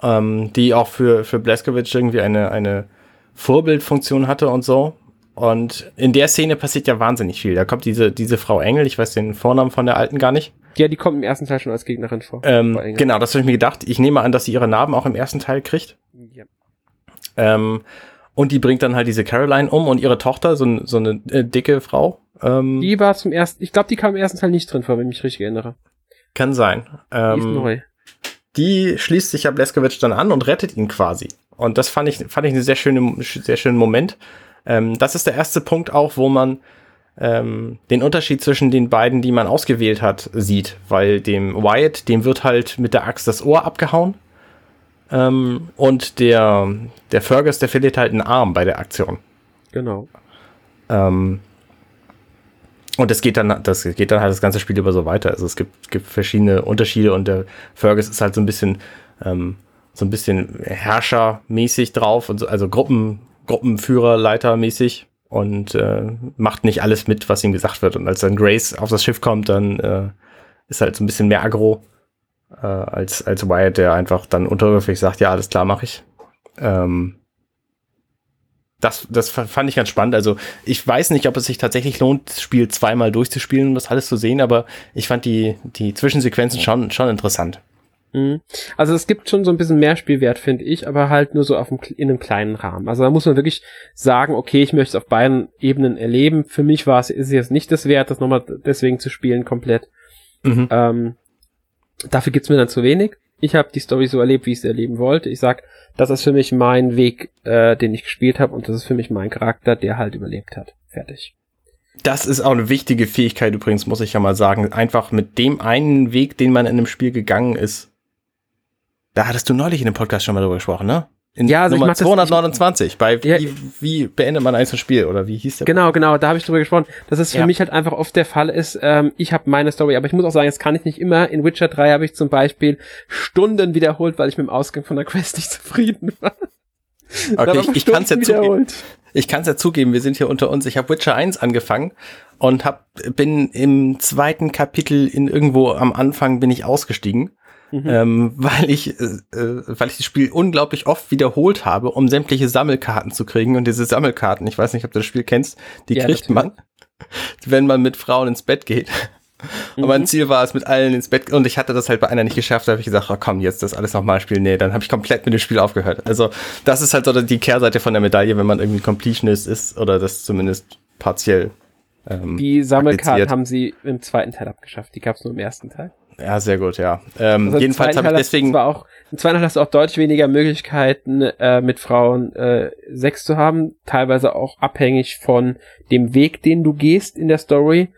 ähm, die auch für, für Blaskovic irgendwie eine, eine Vorbildfunktion hatte und so. Und in der Szene passiert ja wahnsinnig viel. Da kommt diese, diese Frau Engel, ich weiß den Vornamen von der Alten gar nicht. Ja, die kommt im ersten Teil schon als Gegnerin vor. Ähm, genau, das habe ich mir gedacht. Ich nehme an, dass sie ihre Narben auch im ersten Teil kriegt. Ja. Ähm, und die bringt dann halt diese Caroline um und ihre Tochter, so, so eine äh, dicke Frau. Ähm, die war zum ersten, ich glaube, die kam im ersten Teil nicht drin vor, wenn ich mich richtig erinnere. Kann sein. Ähm, die ist neu. Die schließt sich ja Bleskowitz dann an und rettet ihn quasi. Und das fand ich, fand ich einen sehr schönen, sehr schönen Moment. Ähm, das ist der erste Punkt auch, wo man ähm, den Unterschied zwischen den beiden, die man ausgewählt hat, sieht. Weil dem Wyatt, dem wird halt mit der Axt das Ohr abgehauen. Ähm, und der, der Fergus, der verliert halt einen Arm bei der Aktion. Genau. Ähm, und das geht dann, das geht dann halt das ganze Spiel über so weiter. Also es gibt, gibt verschiedene Unterschiede und der Fergus ist halt so ein bisschen, ähm, so ein bisschen herrschermäßig drauf und so, also Gruppen, Gruppenführer, Leiter mäßig und äh, macht nicht alles mit, was ihm gesagt wird. Und als dann Grace auf das Schiff kommt, dann äh, ist halt so ein bisschen mehr aggro äh, als, als Wyatt, der einfach dann unterwürfig sagt, ja, alles klar, mache ich. Ähm, das, das fand ich ganz spannend. Also ich weiß nicht, ob es sich tatsächlich lohnt, das Spiel zweimal durchzuspielen, um das alles zu sehen, aber ich fand die, die Zwischensequenzen schon, schon interessant. Mhm. Also es gibt schon so ein bisschen mehr Spielwert, finde ich, aber halt nur so auf einem, in einem kleinen Rahmen. Also da muss man wirklich sagen, okay, ich möchte es auf beiden Ebenen erleben. Für mich war es ist jetzt nicht das wert, das nochmal deswegen zu spielen komplett. Mhm. Ähm, dafür gibt's mir dann zu wenig. Ich habe die Story so erlebt, wie ich sie erleben wollte. Ich sag, das ist für mich mein Weg, äh, den ich gespielt habe und das ist für mich mein Charakter, der halt überlebt hat. Fertig. Das ist auch eine wichtige Fähigkeit übrigens, muss ich ja mal sagen. Einfach mit dem einen Weg, den man in einem Spiel gegangen ist. Da hattest du neulich in dem Podcast schon mal drüber gesprochen, ne? In ja, also Nummer 229, bei ja, wie, wie beendet man ein Spiel oder wie hieß der? Genau, genau, da habe ich drüber gesprochen, dass es für ja. mich halt einfach oft der Fall ist, ähm, ich habe meine Story, aber ich muss auch sagen, das kann ich nicht immer. In Witcher 3 habe ich zum Beispiel Stunden wiederholt, weil ich mit dem Ausgang von der Quest nicht zufrieden war. Okay, ich, ich kann es ja zugeben. Ich kann es ja zugeben, wir sind hier unter uns. Ich habe Witcher 1 angefangen und hab, bin im zweiten Kapitel in irgendwo am Anfang bin ich ausgestiegen mhm. ähm, weil ich, äh, äh, weil ich das Spiel unglaublich oft wiederholt habe, um sämtliche Sammelkarten zu kriegen. Und diese Sammelkarten, ich weiß nicht, ob du das Spiel kennst, die ja, kriegt man, wenn man mit Frauen ins Bett geht. Und mein mhm. Ziel war es, mit allen ins Bett, und ich hatte das halt bei einer nicht geschafft, da habe ich gesagt, oh, komm, jetzt das alles nochmal spielen. Nee, dann habe ich komplett mit dem Spiel aufgehört. Also, das ist halt so die Kehrseite von der Medaille, wenn man irgendwie Completionist ist, oder das zumindest partiell. Ähm, die Sammelkarten haben sie im zweiten Teil abgeschafft, die gab es nur im ersten Teil. Ja, sehr gut, ja. Ähm, also jedenfalls habe ich deswegen. War auch, Im zweiten Teil hast du auch deutlich weniger Möglichkeiten, äh, mit Frauen äh, Sex zu haben. Teilweise auch abhängig von dem Weg, den du gehst in der Story.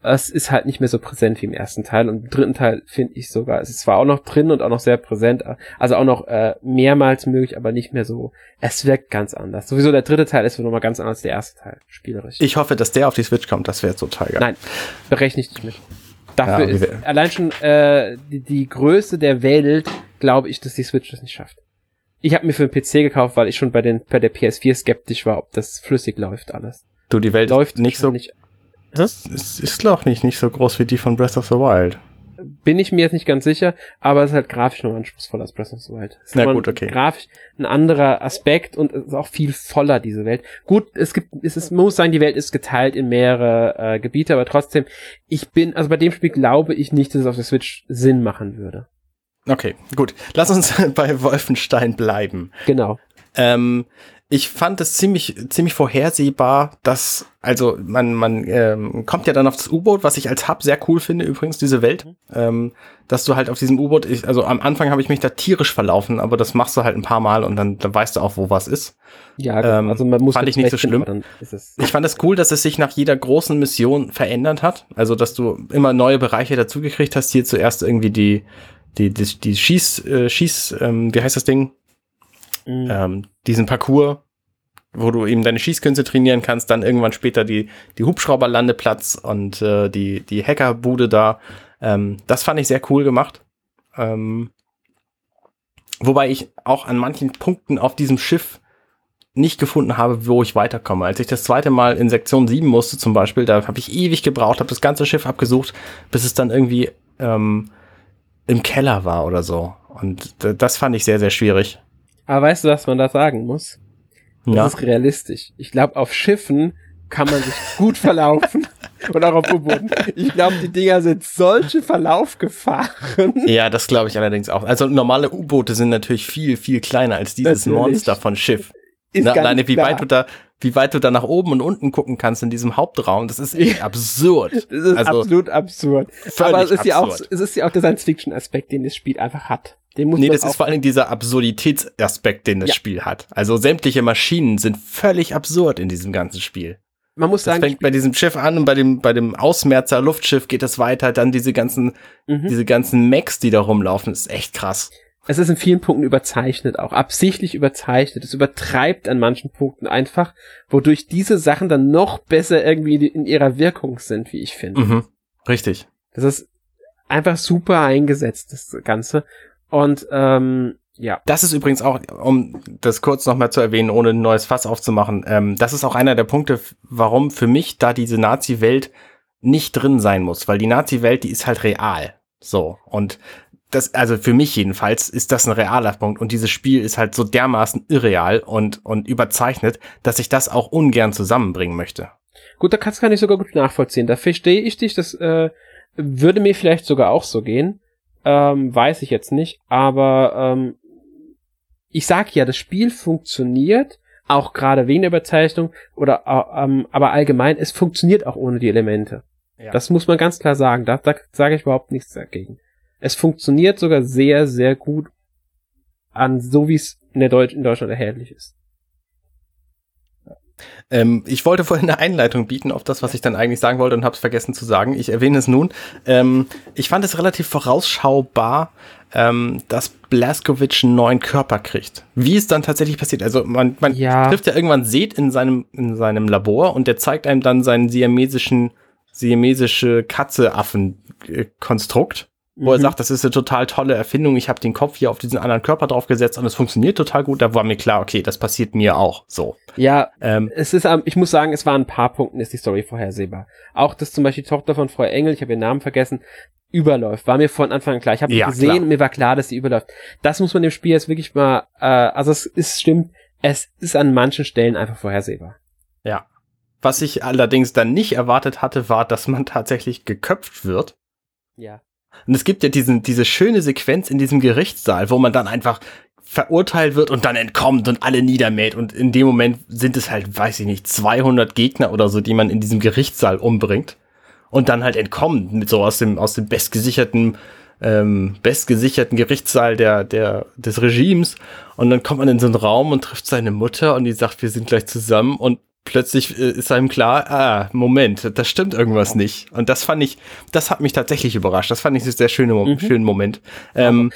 Es ist halt nicht mehr so präsent wie im ersten Teil. Und im dritten Teil finde ich sogar, es ist zwar auch noch drin und auch noch sehr präsent, also auch noch äh, mehrmals möglich, aber nicht mehr so. Es wirkt ganz anders. Sowieso der dritte Teil ist nochmal ganz anders als der erste Teil, spielerisch. Ich hoffe, dass der auf die Switch kommt, das wäre total geil. Nein, berechne ich nicht mit. Dafür ja, ist allein schon äh, die, die Größe der Welt, glaube ich, dass die Switch das nicht schafft. Ich habe mir für den PC gekauft, weil ich schon bei, den, bei der PS4 skeptisch war, ob das flüssig läuft alles. Du, die Welt läuft nicht so. Nicht, das ist, ist glaube ich nicht, nicht so groß wie die von Breath of the Wild bin ich mir jetzt nicht ganz sicher, aber es ist halt grafisch noch anspruchsvoller als Breath of the Wild. Es ist Na gut, okay. Grafisch ein anderer Aspekt und es ist auch viel voller, diese Welt. Gut, es gibt, es ist, muss sein, die Welt ist geteilt in mehrere äh, Gebiete, aber trotzdem, ich bin, also bei dem Spiel glaube ich nicht, dass es auf der Switch Sinn machen würde. Okay, gut. Lass uns bei Wolfenstein bleiben. Genau. Ähm, ich fand es ziemlich, ziemlich vorhersehbar, dass, also man, man ähm, kommt ja dann auf das U-Boot, was ich als Hub sehr cool finde, übrigens, diese Welt. Mhm. Ähm, dass du halt auf diesem U-Boot, also am Anfang habe ich mich da tierisch verlaufen, aber das machst du halt ein paar Mal und dann, dann weißt du auch, wo was ist. Ja, genau. ähm, also man muss fand ich nicht so schlimm. ich fand es cool, dass es sich nach jeder großen Mission verändert hat. Also, dass du immer neue Bereiche dazugekriegt hast. Hier zuerst irgendwie die, die, die, die Schieß, äh, Schieß, ähm, wie heißt das Ding? Mhm. Ähm, diesen Parcours, wo du eben deine Schießkünste trainieren kannst, dann irgendwann später die, die Hubschrauberlandeplatz und äh, die, die Hackerbude da. Ähm, das fand ich sehr cool gemacht. Ähm, wobei ich auch an manchen Punkten auf diesem Schiff nicht gefunden habe, wo ich weiterkomme. Als ich das zweite Mal in Sektion 7 musste zum Beispiel, da habe ich ewig gebraucht, habe das ganze Schiff abgesucht, bis es dann irgendwie ähm, im Keller war oder so. Und das fand ich sehr, sehr schwierig. Aber weißt du, was man da sagen muss? Das ja. ist realistisch. Ich glaube, auf Schiffen kann man sich gut verlaufen. Und auch auf U-Booten. Ich glaube, die Dinger sind solche Verlaufgefahren. Ja, das glaube ich allerdings auch. Also normale U-Boote sind natürlich viel, viel kleiner als dieses natürlich. Monster von Schiff. Ist Na, alleine wie weit du da, wie weit du da nach oben und unten gucken kannst in diesem Hauptraum, das ist echt absurd. Das ist also, absolut absurd. Aber es ist absurd. ja auch, es ist ja auch der Science-Fiction-Aspekt, den das Spiel einfach hat. Den muss nee, das ist vor allem dieser Absurditätsaspekt, den das ja. Spiel hat. Also sämtliche Maschinen sind völlig absurd in diesem ganzen Spiel man muss sagen. Das fängt bei diesem Schiff an und bei dem, bei dem Ausmerzer Luftschiff geht es weiter. Dann diese ganzen, mhm. diese ganzen Mechs, die da rumlaufen, ist echt krass. Es ist in vielen Punkten überzeichnet, auch absichtlich überzeichnet. Es übertreibt an manchen Punkten einfach, wodurch diese Sachen dann noch besser irgendwie in ihrer Wirkung sind, wie ich finde. Mhm. Richtig. Das ist einfach super eingesetzt, das Ganze. Und ähm, ja. Das ist übrigens auch, um das kurz nochmal zu erwähnen, ohne ein neues Fass aufzumachen, ähm, das ist auch einer der Punkte, warum für mich da diese Nazi-Welt nicht drin sein muss, weil die Nazi-Welt, die ist halt real. So. Und das, also für mich jedenfalls, ist das ein realer Punkt. Und dieses Spiel ist halt so dermaßen irreal und, und überzeichnet, dass ich das auch ungern zusammenbringen möchte. Gut, da kannst kann ich sogar gut nachvollziehen. Da verstehe ich dich, das äh, würde mir vielleicht sogar auch so gehen. Ähm, weiß ich jetzt nicht, aber ähm, ich sag ja, das Spiel funktioniert, auch gerade wegen der Überzeichnung, oder äh, ähm, aber allgemein, es funktioniert auch ohne die Elemente. Ja. Das muss man ganz klar sagen. Da, da sage ich überhaupt nichts dagegen. Es funktioniert sogar sehr, sehr gut an, so wie es in, der Deutsch, in Deutschland erhältlich ist. Ähm, ich wollte vorhin eine Einleitung bieten auf das, was ich dann eigentlich sagen wollte und habe es vergessen zu sagen. Ich erwähne es nun. Ähm, ich fand es relativ vorausschaubar, ähm, dass Blaskovic einen neuen Körper kriegt. Wie es dann tatsächlich passiert. Also man, man ja. trifft ja irgendwann Seth in seinem, in seinem Labor und der zeigt einem dann seinen siamesischen, siamesische Katze-Affen-Konstrukt wo er mhm. sagt, das ist eine total tolle Erfindung, ich habe den Kopf hier auf diesen anderen Körper draufgesetzt und es funktioniert total gut, da war mir klar, okay, das passiert mir auch so. Ja, ähm, es ist, ich muss sagen, es war ein paar Punkten ist die Story vorhersehbar. Auch, dass zum Beispiel die Tochter von Frau Engel, ich habe ihren Namen vergessen, überläuft, war mir von Anfang an klar. Ich habe ja, gesehen klar. und mir war klar, dass sie überläuft. Das muss man dem Spiel jetzt wirklich mal, äh, also es ist stimmt, es ist an manchen Stellen einfach vorhersehbar. Ja. Was ich allerdings dann nicht erwartet hatte, war, dass man tatsächlich geköpft wird. Ja. Und es gibt ja diesen, diese schöne Sequenz in diesem Gerichtssaal, wo man dann einfach verurteilt wird und dann entkommt und alle niedermäht. Und in dem Moment sind es halt, weiß ich nicht, 200 Gegner oder so, die man in diesem Gerichtssaal umbringt. Und dann halt entkommt mit so aus dem, aus dem bestgesicherten, ähm, bestgesicherten Gerichtssaal der, der, des Regimes. Und dann kommt man in so einen Raum und trifft seine Mutter und die sagt, wir sind gleich zusammen und plötzlich äh, ist einem klar, ah, Moment, das stimmt irgendwas nicht. Und das fand ich, das hat mich tatsächlich überrascht. Das fand ich einen sehr schöne, mhm. schönen Moment. Ähm,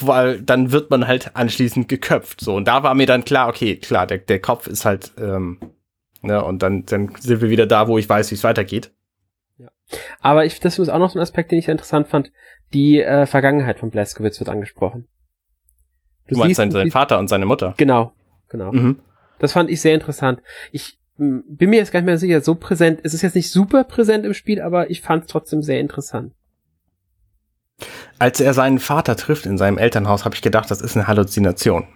weil dann wird man halt anschließend geköpft. So, und da war mir dann klar, okay, klar, der, der Kopf ist halt, ähm, ne, und dann, dann sind wir wieder da, wo ich weiß, wie es weitergeht. Ja. Aber ich, das ist auch noch so ein Aspekt, den ich interessant fand. Die äh, Vergangenheit von Blaskowitz wird angesprochen. Du, du meinst seinen, seinen Vater und seine Mutter? Genau, genau. Mhm. Das fand ich sehr interessant. Ich bin mir jetzt gar nicht mehr sicher, so präsent. Es ist jetzt nicht super präsent im Spiel, aber ich fand es trotzdem sehr interessant. Als er seinen Vater trifft in seinem Elternhaus, habe ich gedacht, das ist eine Halluzination.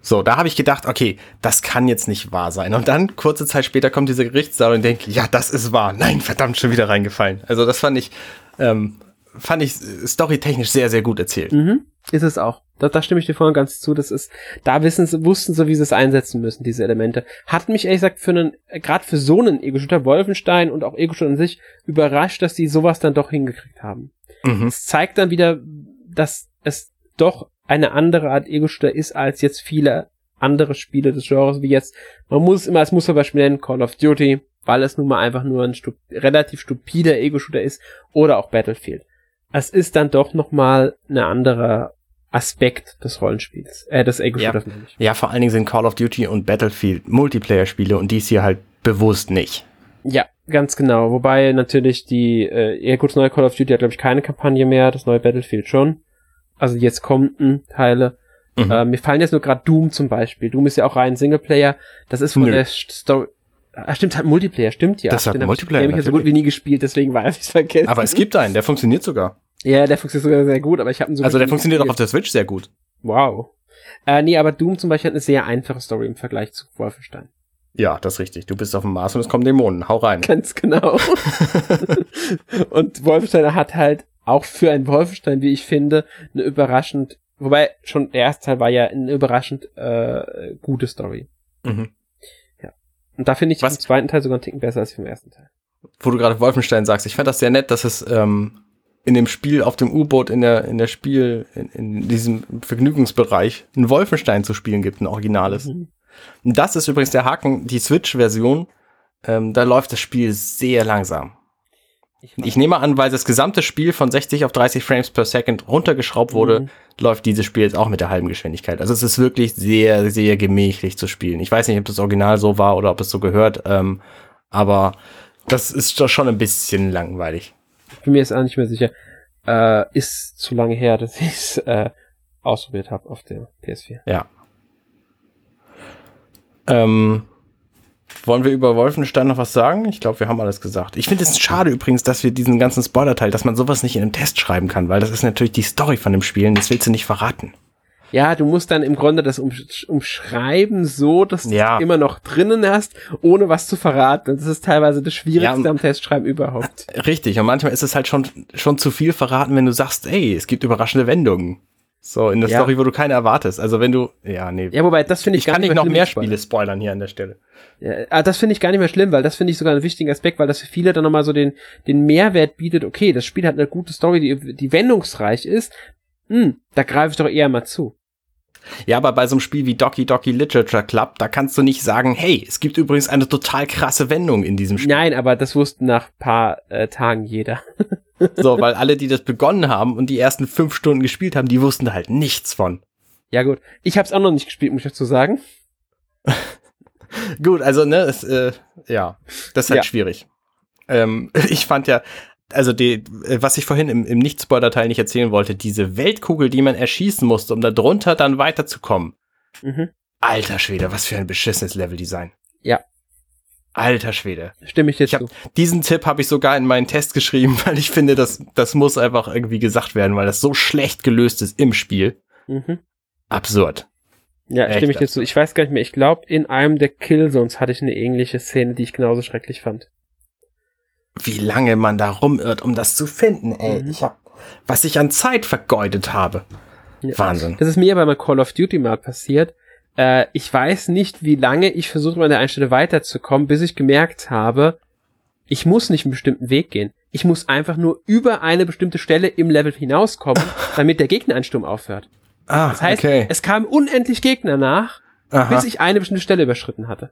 So, da habe ich gedacht, okay, das kann jetzt nicht wahr sein. Und dann, kurze Zeit später, kommt dieser Gerichtssaal und denke, ja, das ist wahr. Nein, verdammt, schon wieder reingefallen. Also das fand ich, ähm, fand ich storytechnisch sehr, sehr gut erzählt. Mhm, ist es auch. Da, da stimme ich dir vorhin ganz zu. Das ist, da wissen sie, wussten sie, wie sie es einsetzen müssen, diese Elemente. Hat mich ehrlich gesagt für einen, gerade für so einen Ego-Shooter Wolfenstein und auch Ego-Shooter an sich überrascht, dass die sowas dann doch hingekriegt haben. Mhm. Es zeigt dann wieder, dass es doch eine andere Art Ego-Shooter ist als jetzt viele andere Spiele des Genres, wie jetzt, man muss es immer als Musterbeispiel nennen, Call of Duty, weil es nun mal einfach nur ein stu relativ stupider Ego-Shooter ist, oder auch Battlefield. Es ist dann doch nochmal eine andere Aspekt des Rollenspiels, äh, des Ego-Shooters ja. Ja, vor allen Dingen sind Call of Duty und Battlefield Multiplayer-Spiele und dies hier halt bewusst nicht. Ja, ganz genau. Wobei natürlich die, äh, ja gut, das neue Call of Duty hat glaube ich keine Kampagne mehr, das neue Battlefield schon. Also jetzt kommten Teile. Mhm. Äh, mir fallen jetzt nur gerade Doom zum Beispiel. Doom ist ja auch rein Singleplayer. Das ist von Nö. der Story. Ah, stimmt, hat Multiplayer, stimmt ja. Das hat Multiplayer. Den habe ich ja so gut wie nie gespielt, deswegen weiß ich es vergessen. Aber es gibt einen, der funktioniert sogar. Ja, der funktioniert sogar sehr gut, aber ich habe so. Also der funktioniert auch auf der Switch sehr gut. Wow. Äh, nee, aber Doom zum Beispiel hat eine sehr einfache Story im Vergleich zu Wolfenstein. Ja, das ist richtig. Du bist auf dem Mars und es kommen Dämonen. Hau rein. Ganz genau. und Wolfenstein hat halt auch für ein Wolfenstein, wie ich finde, eine überraschend, wobei schon der erste Teil war ja eine überraschend äh, gute Story. Mhm. Ja. Und da finde ich Was? den zweiten Teil sogar einen Ticken besser als im ersten Teil. Wo du gerade Wolfenstein sagst, ich fand das sehr nett, dass es ähm, in dem Spiel auf dem U-Boot in der in der Spiel in, in diesem Vergnügungsbereich ein Wolfenstein zu spielen gibt, ein Originales. Mhm. Und das ist übrigens der Haken, die Switch-Version. Ähm, da läuft das Spiel sehr langsam. Ich, ich, nehme an, weil das gesamte Spiel von 60 auf 30 Frames per Second runtergeschraubt wurde, mhm. läuft dieses Spiel jetzt auch mit der halben Geschwindigkeit. Also es ist wirklich sehr, sehr gemächlich zu spielen. Ich weiß nicht, ob das Original so war oder ob es so gehört, ähm, aber das ist doch schon ein bisschen langweilig. Bin mir jetzt auch nicht mehr sicher. Äh, ist zu lange her, dass ich es äh, ausprobiert habe auf der PS4. Ja. Ähm, wollen wir über Wolfenstein noch was sagen? Ich glaube, wir haben alles gesagt. Ich finde es schade übrigens, dass wir diesen ganzen Spoiler-Teil, dass man sowas nicht in einem Test schreiben kann, weil das ist natürlich die Story von dem Spiel und das willst du nicht verraten. Ja, du musst dann im Grunde das umschreiben so, dass ja. du immer noch drinnen hast, ohne was zu verraten. Das ist teilweise das Schwierigste ja, am Testschreiben überhaupt. Richtig, und manchmal ist es halt schon, schon zu viel verraten, wenn du sagst, ey, es gibt überraschende Wendungen. So, in der ja. Story, wo du keine erwartest. Also wenn du, ja, nee. Ja, wobei, das finde ich, ich gar nicht mehr noch mehr Spiele spoilern hier an der Stelle. Ja, ah, das finde ich gar nicht mehr schlimm, weil das finde ich sogar einen wichtigen Aspekt, weil das für viele dann nochmal so den, den Mehrwert bietet, okay, das Spiel hat eine gute Story, die, die wendungsreich ist, hm, da greife ich doch eher mal zu. Ja, aber bei so einem Spiel wie Doki Doki Literature Club, da kannst du nicht sagen, hey, es gibt übrigens eine total krasse Wendung in diesem Spiel. Nein, aber das wusste nach paar äh, Tagen jeder. So, weil alle, die das begonnen haben und die ersten fünf Stunden gespielt haben, die wussten da halt nichts von. Ja gut, ich habe es auch noch nicht gespielt, muss ich dazu sagen. gut, also ne, es, äh, ja, das ist halt ja. schwierig. Ähm, ich fand ja, also die, was ich vorhin im, im Nicht-Spoiler-Teil nicht erzählen wollte, diese Weltkugel, die man erschießen musste, um da drunter dann weiterzukommen. Mhm. Alter Schwede, was für ein beschissenes Leveldesign. Ja, Alter Schwede. Stimme ich jetzt ich hab, Diesen Tipp habe ich sogar in meinen Test geschrieben, weil ich finde, das, das muss einfach irgendwie gesagt werden, weil das so schlecht gelöst ist im Spiel. Mhm. Absurd. Ja, Echt stimme ich jetzt so. Ich weiß gar nicht mehr. Ich glaube, in einem der Killzones hatte ich eine ähnliche Szene, die ich genauso schrecklich fand. Wie lange man da rumirrt, um das zu finden, ey. Mhm. Ich hab, was ich an Zeit vergeudet habe. Ja. Wahnsinn. Das ist mir aber bei Call of Duty mal passiert. Äh, ich weiß nicht, wie lange ich versucht habe, an der einen Stelle weiterzukommen, bis ich gemerkt habe, ich muss nicht einen bestimmten Weg gehen. Ich muss einfach nur über eine bestimmte Stelle im Level hinauskommen, damit der Gegneransturm aufhört. Ah, das heißt, okay. es kamen unendlich Gegner nach, Aha. bis ich eine bestimmte Stelle überschritten hatte.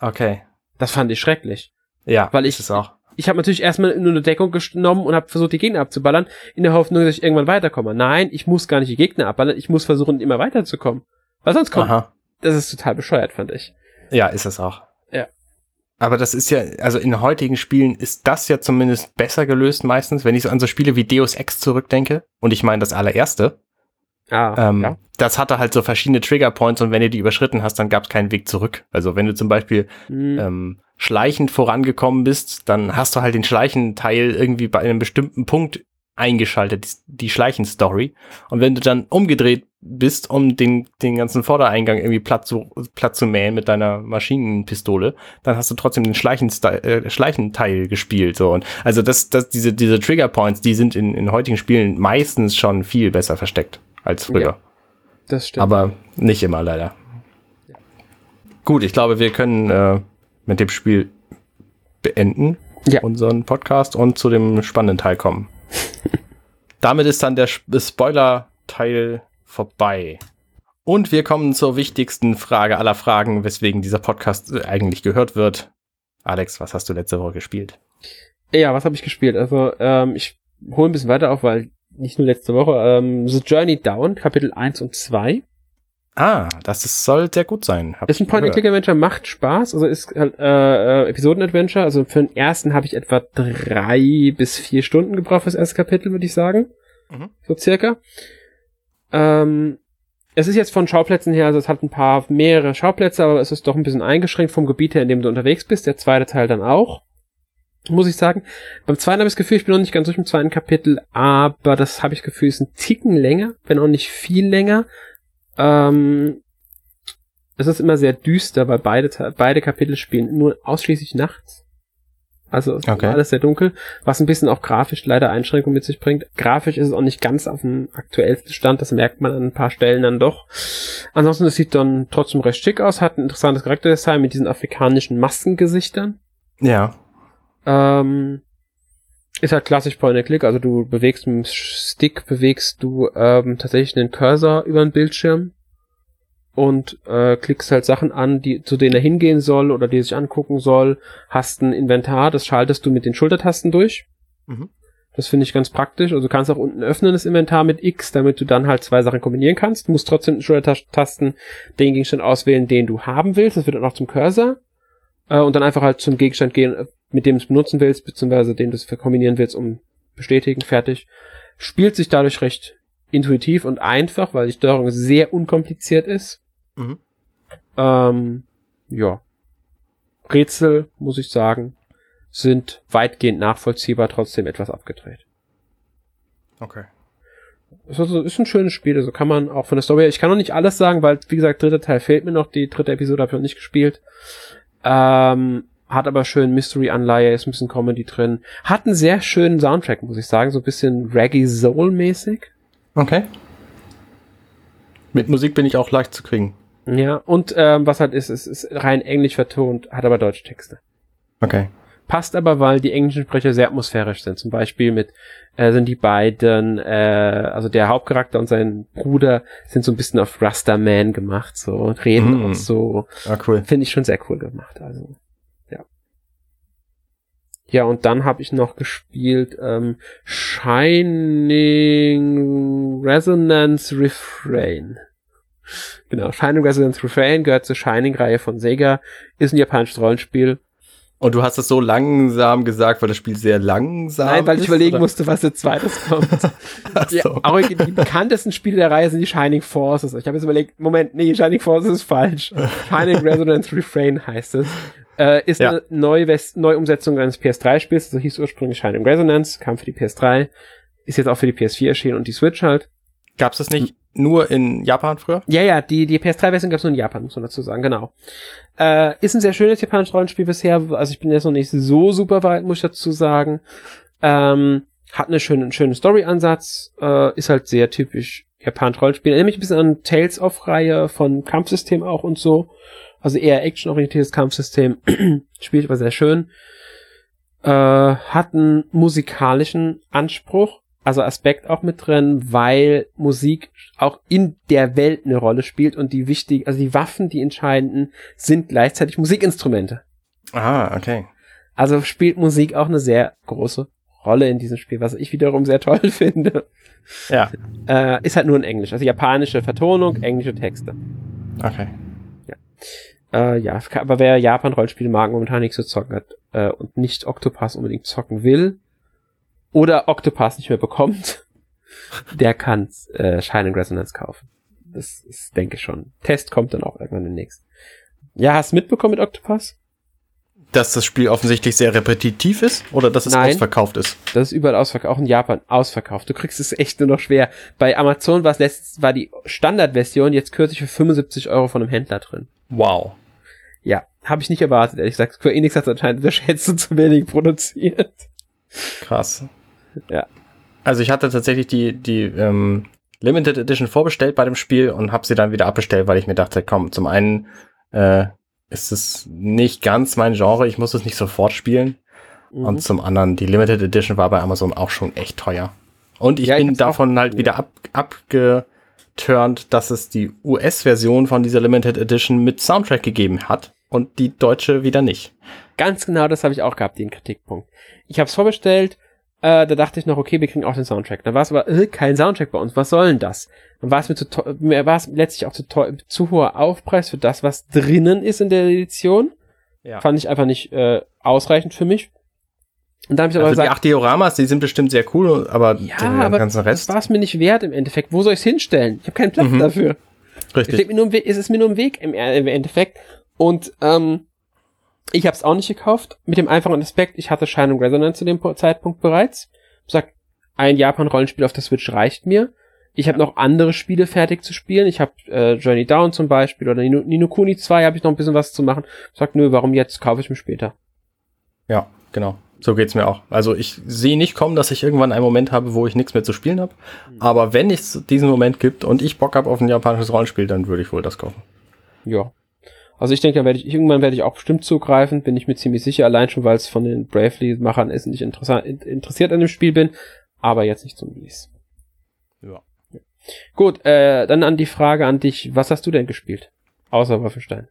Okay. Das fand ich schrecklich. Ja, weil ich es auch. Ich habe natürlich erstmal nur eine Deckung genommen und habe versucht, die Gegner abzuballern, in der Hoffnung, dass ich irgendwann weiterkomme. Nein, ich muss gar nicht die Gegner abballern, ich muss versuchen, immer weiterzukommen. Weil sonst kommt, Aha. Das ist total bescheuert, fand ich. Ja, ist es auch. Ja. Aber das ist ja, also in heutigen Spielen ist das ja zumindest besser gelöst meistens, wenn ich so an so Spiele wie Deus Ex zurückdenke. Und ich meine das allererste. Ah, ähm, ja. Das hatte halt so verschiedene Triggerpoints und wenn du die überschritten hast, dann gab es keinen Weg zurück. Also wenn du zum Beispiel mhm. ähm, schleichend vorangekommen bist, dann hast du halt den Schleichenteil irgendwie bei einem bestimmten Punkt eingeschaltet, die Schleichenstory. Und wenn du dann umgedreht bist, um den, den ganzen Vordereingang irgendwie platt zu, platt zu mähen mit deiner Maschinenpistole, dann hast du trotzdem den Schleichenteil, äh, Schleichenteil gespielt. So. Und also das, das, diese, diese Triggerpoints, die sind in, in heutigen Spielen meistens schon viel besser versteckt als früher. Ja, das stimmt. Aber nicht immer leider. Ja. Gut, ich glaube, wir können äh, mit dem Spiel beenden, ja. unseren Podcast und zu dem spannenden Teil kommen. Damit ist dann der Spoiler-Teil vorbei. Und wir kommen zur wichtigsten Frage aller Fragen, weswegen dieser Podcast äh, eigentlich gehört wird. Alex, was hast du letzte Woche gespielt? Ja, was habe ich gespielt? Also, ähm, ich hole ein bisschen weiter auf, weil nicht nur letzte Woche, ähm, The Journey Down, Kapitel 1 und 2. Ah, das ist, soll sehr gut sein. Ist ein Point-and-Click-Adventure, macht Spaß. Also ist halt äh, äh, Episoden-Adventure. Also für den ersten habe ich etwa drei bis vier Stunden gebraucht fürs erste Kapitel, würde ich sagen. Mhm. So circa. Ähm, es ist jetzt von Schauplätzen her, also es hat ein paar mehrere Schauplätze, aber es ist doch ein bisschen eingeschränkt vom Gebiet her, in dem du unterwegs bist. Der zweite Teil dann auch. muss ich sagen. Beim zweiten habe ich das Gefühl, ich bin noch nicht ganz durch im zweiten Kapitel, aber das habe ich das Gefühl, ist ein Ticken länger, wenn auch nicht viel länger. Ähm, es ist immer sehr düster, weil beide, beide Kapitel spielen nur ausschließlich nachts. Also okay. alles sehr dunkel, was ein bisschen auch grafisch leider Einschränkungen mit sich bringt. Grafisch ist es auch nicht ganz auf dem aktuellsten Stand, das merkt man an ein paar Stellen dann doch. Ansonsten, es sieht dann trotzdem recht schick aus, hat ein interessantes Charakterdesign mit diesen afrikanischen Maskengesichtern. Ja. Ähm, ist halt klassisch Point-and-Click, also du bewegst mit dem Stick, bewegst du ähm, tatsächlich einen Cursor über den Bildschirm und äh, klickst halt Sachen an, die zu denen er hingehen soll oder die er sich angucken soll. Hast ein Inventar, das schaltest du mit den Schultertasten durch. Mhm. Das finde ich ganz praktisch. Also du kannst auch unten öffnen das Inventar mit X, damit du dann halt zwei Sachen kombinieren kannst. Du musst trotzdem mit den Schultertasten den Gegenstand auswählen, den du haben willst. Das wird dann auch zum Cursor. Äh, und dann einfach halt zum Gegenstand gehen, mit dem du es benutzen willst, beziehungsweise den du es kombinieren willst, um bestätigen, fertig. Spielt sich dadurch recht intuitiv und einfach, weil die Steuerung sehr unkompliziert ist. Mhm. Ähm, ja. Rätsel, muss ich sagen, sind weitgehend nachvollziehbar, trotzdem etwas abgedreht. Okay. Es ist ein schönes Spiel, also kann man auch von der Story her, ich kann noch nicht alles sagen, weil, wie gesagt, dritter Teil fehlt mir noch, die dritte Episode habe ich noch nicht gespielt. Ähm, hat aber schön Mystery-Anleihe, ist ein bisschen Comedy drin. Hat einen sehr schönen Soundtrack, muss ich sagen, so ein bisschen Reggae Soul-mäßig. Okay. Mit Musik bin ich auch leicht zu kriegen. Ja, und ähm, was halt ist, ist, ist rein englisch vertont, hat aber deutsche Texte. Okay. Passt aber, weil die englischen Sprecher sehr atmosphärisch sind. Zum Beispiel mit äh, sind die beiden, äh, also der Hauptcharakter und sein Bruder sind so ein bisschen auf Rasta Man gemacht, so und reden mm. und so. Ah, cool. Finde ich schon sehr cool gemacht. Also ja. Ja, und dann habe ich noch gespielt ähm, Shining Resonance Refrain. Genau, Shining Resonance Refrain gehört zur Shining-Reihe von Sega, ist ein japanisches Rollenspiel. Und du hast es so langsam gesagt, weil das Spiel sehr langsam Nein, weil ich überlegen oder? musste, was als zweites kommt. Ach so. ja, auch die bekanntesten Spiele der Reihe sind die Shining Forces. Ich habe jetzt überlegt, Moment, nee, Shining Forces ist falsch. Shining Resonance Refrain heißt es. Äh, ist ja. eine neue Neuumsetzung eines PS3-Spiels, also hieß ursprünglich Shining Resonance, kam für die PS3, ist jetzt auch für die PS4 erschienen und die Switch halt. Gab's das nicht nur in Japan früher? Ja, ja, die, die PS3-Version gab es nur in Japan, muss man dazu sagen, genau. Äh, ist ein sehr schönes japanisches Rollenspiel bisher, also ich bin jetzt noch nicht so super weit, muss ich dazu sagen. Ähm, hat eine schöne, einen schönen Story-Ansatz, äh, ist halt sehr typisch japanisch Rollenspiel. Erinnert mich ein bisschen an Tales of-Reihe von Kampfsystem auch und so. Also eher actionorientiertes Kampfsystem. Spielt aber sehr schön. Äh, hat einen musikalischen Anspruch also Aspekt auch mit drin, weil Musik auch in der Welt eine Rolle spielt und die wichtig, also die Waffen, die entscheidenden, sind gleichzeitig Musikinstrumente. Ah, okay. Also spielt Musik auch eine sehr große Rolle in diesem Spiel, was ich wiederum sehr toll finde. Ja. Äh, ist halt nur in Englisch, also japanische Vertonung, englische Texte. Okay. Ja. Äh, ja, aber wer Japan-Rollenspiele mag, momentan nichts zu zocken hat äh, und nicht Octopass unbedingt zocken will, oder Octopass nicht mehr bekommt, der kann äh, Shining Resonance kaufen. Das ist, denke ich schon. Test kommt dann auch irgendwann demnächst. Ja, hast du mitbekommen mit Octopass? Dass das Spiel offensichtlich sehr repetitiv ist oder dass es Nein, ausverkauft ist? Das ist überall ausverkauft, auch in Japan ausverkauft. Du kriegst es echt nur noch schwer. Bei Amazon war es letztens, war die Standardversion jetzt kürzlich für 75 Euro von einem Händler drin. Wow. Ja, habe ich nicht erwartet, ehrlich gesagt. Square Enix hat anscheinend unterschätzt und zu wenig produziert. Krass. Ja. Also ich hatte tatsächlich die, die ähm, Limited Edition vorbestellt bei dem Spiel und habe sie dann wieder abbestellt, weil ich mir dachte, komm, zum einen äh, ist es nicht ganz mein Genre, ich muss es nicht sofort spielen. Mhm. Und zum anderen, die Limited Edition war bei Amazon auch schon echt teuer. Und ich ja, bin davon halt wieder ab, abgeturnt, dass es die US-Version von dieser Limited Edition mit Soundtrack gegeben hat und die deutsche wieder nicht. Ganz genau, das habe ich auch gehabt, den Kritikpunkt. Ich habe es vorbestellt, äh, da dachte ich noch, okay, wir kriegen auch den Soundtrack. Dann war es aber äh, kein Soundtrack bei uns. Was soll denn das? Dann war es mir zu mir war es letztlich auch zu, zu hoher Aufpreis für das, was drinnen ist in der Edition. Ja. Fand ich einfach nicht äh, ausreichend für mich. Und dann habe ich aber also gesagt, die acht Dioramas, die sind bestimmt sehr cool, aber ja, den aber ganzen Rest. Das war es mir nicht wert im Endeffekt. Wo soll ich es hinstellen? Ich habe keinen Platz mhm. dafür. Richtig. Es, mir nur im Weg, es ist mir nur im Weg im, im Endeffekt. Und ähm, Ich habe es auch nicht gekauft, mit dem einfachen Aspekt, ich hatte Shining Resonance zu dem Zeitpunkt bereits. Ich sag, ein Japan-Rollenspiel auf der Switch reicht mir. Ich habe noch andere Spiele fertig zu spielen. Ich habe äh, Journey Down zum Beispiel oder Nino, Nino Kuni 2 habe ich noch ein bisschen was zu machen. Ich sag, nö, warum jetzt? Kaufe ich mir später. Ja, genau. So geht's mir auch. Also ich sehe nicht kommen, dass ich irgendwann einen Moment habe, wo ich nichts mehr zu spielen habe. Mhm. Aber wenn es diesen Moment gibt und ich Bock habe auf ein japanisches Rollenspiel, dann würde ich wohl das kaufen. Ja. Also ich denke, da werde ich, irgendwann werde ich auch bestimmt zugreifen, bin ich mir ziemlich sicher, allein schon, weil es von den Bravely-Machern ist und ich interessiert an dem Spiel bin, aber jetzt nicht zum Release. Ja. ja. Gut, äh, dann an die Frage an dich, was hast du denn gespielt? Außer Wolfenstein.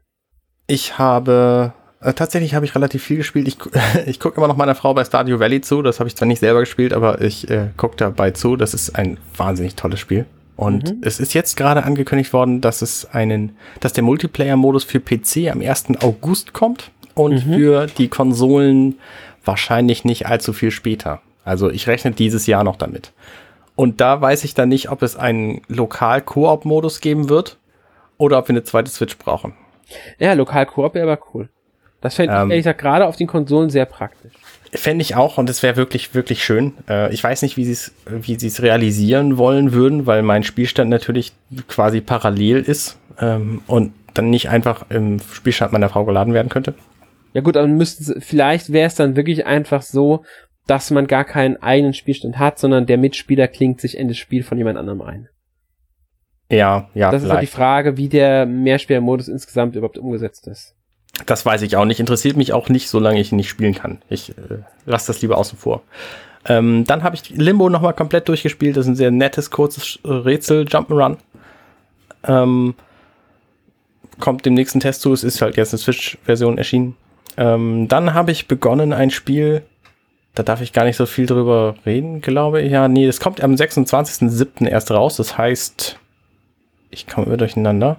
Ich habe äh, tatsächlich habe ich relativ viel gespielt. Ich, ich gucke immer noch meiner Frau bei Stardew Valley zu. Das habe ich zwar nicht selber gespielt, aber ich äh, gucke dabei zu. Das ist ein wahnsinnig tolles Spiel. Und mhm. es ist jetzt gerade angekündigt worden, dass es einen, dass der Multiplayer-Modus für PC am 1. August kommt und mhm. für die Konsolen wahrscheinlich nicht allzu viel später. Also ich rechne dieses Jahr noch damit. Und da weiß ich dann nicht, ob es einen Lokal-Koop-Modus geben wird oder ob wir eine zweite Switch brauchen. Ja, Lokal-Koop wäre aber cool. Das fände ähm, ich ehrlich gesagt gerade auf den Konsolen sehr praktisch. Fände ich auch und es wäre wirklich, wirklich schön. Äh, ich weiß nicht, wie sie es wie sie es realisieren wollen würden, weil mein Spielstand natürlich quasi parallel ist ähm, und dann nicht einfach im Spielstand meiner Frau geladen werden könnte. Ja gut, dann müssten vielleicht wäre es dann wirklich einfach so, dass man gar keinen eigenen Spielstand hat, sondern der Mitspieler klingt sich in das Spiel von jemand anderem ein. Ja, ja. Das vielleicht. ist halt die Frage, wie der Mehrspielermodus insgesamt überhaupt umgesetzt ist. Das weiß ich auch nicht. Interessiert mich auch nicht, solange ich ihn nicht spielen kann. Ich äh, lasse das lieber außen vor. Ähm, dann habe ich Limbo nochmal komplett durchgespielt. Das ist ein sehr nettes, kurzes Rätsel, Jump'n'Run. Ähm, kommt dem nächsten Test zu. Es ist halt jetzt eine Switch-Version erschienen. Ähm, dann habe ich begonnen ein Spiel, da darf ich gar nicht so viel drüber reden, glaube ich. Ja, nee, das kommt am 26.07. erst raus. Das heißt, ich komme immer durcheinander.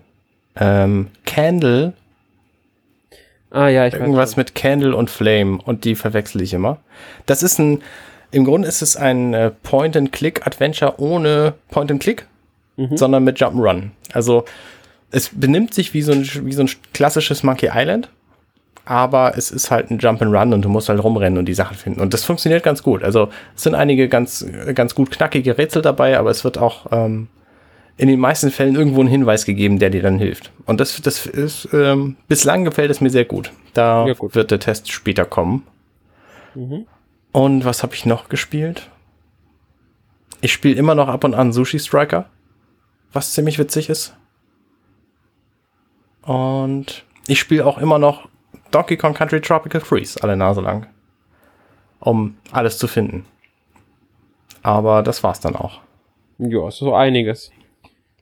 Ähm, Candle Ah ja, ich Irgendwas weiß mit Candle und Flame und die verwechsel ich immer. Das ist ein, im Grunde ist es ein äh, Point-and-Click-Adventure ohne Point-and-Click, mhm. sondern mit Jump'n'Run. Also es benimmt sich wie so, ein, wie so ein klassisches Monkey Island, aber es ist halt ein Jump'n'Run und du musst halt rumrennen und die Sachen finden. Und das funktioniert ganz gut. Also es sind einige ganz, ganz gut knackige Rätsel dabei, aber es wird auch ähm, in den meisten Fällen irgendwo einen Hinweis gegeben, der dir dann hilft. Und das, das ist, ähm, bislang gefällt es mir sehr gut. Da ja, gut. wird der Test später kommen. Mhm. Und was habe ich noch gespielt? Ich spiele immer noch ab und an Sushi Striker, was ziemlich witzig ist. Und ich spiele auch immer noch Donkey Kong Country Tropical Freeze alle Nase lang, um alles zu finden. Aber das war's dann auch. Ja, so einiges.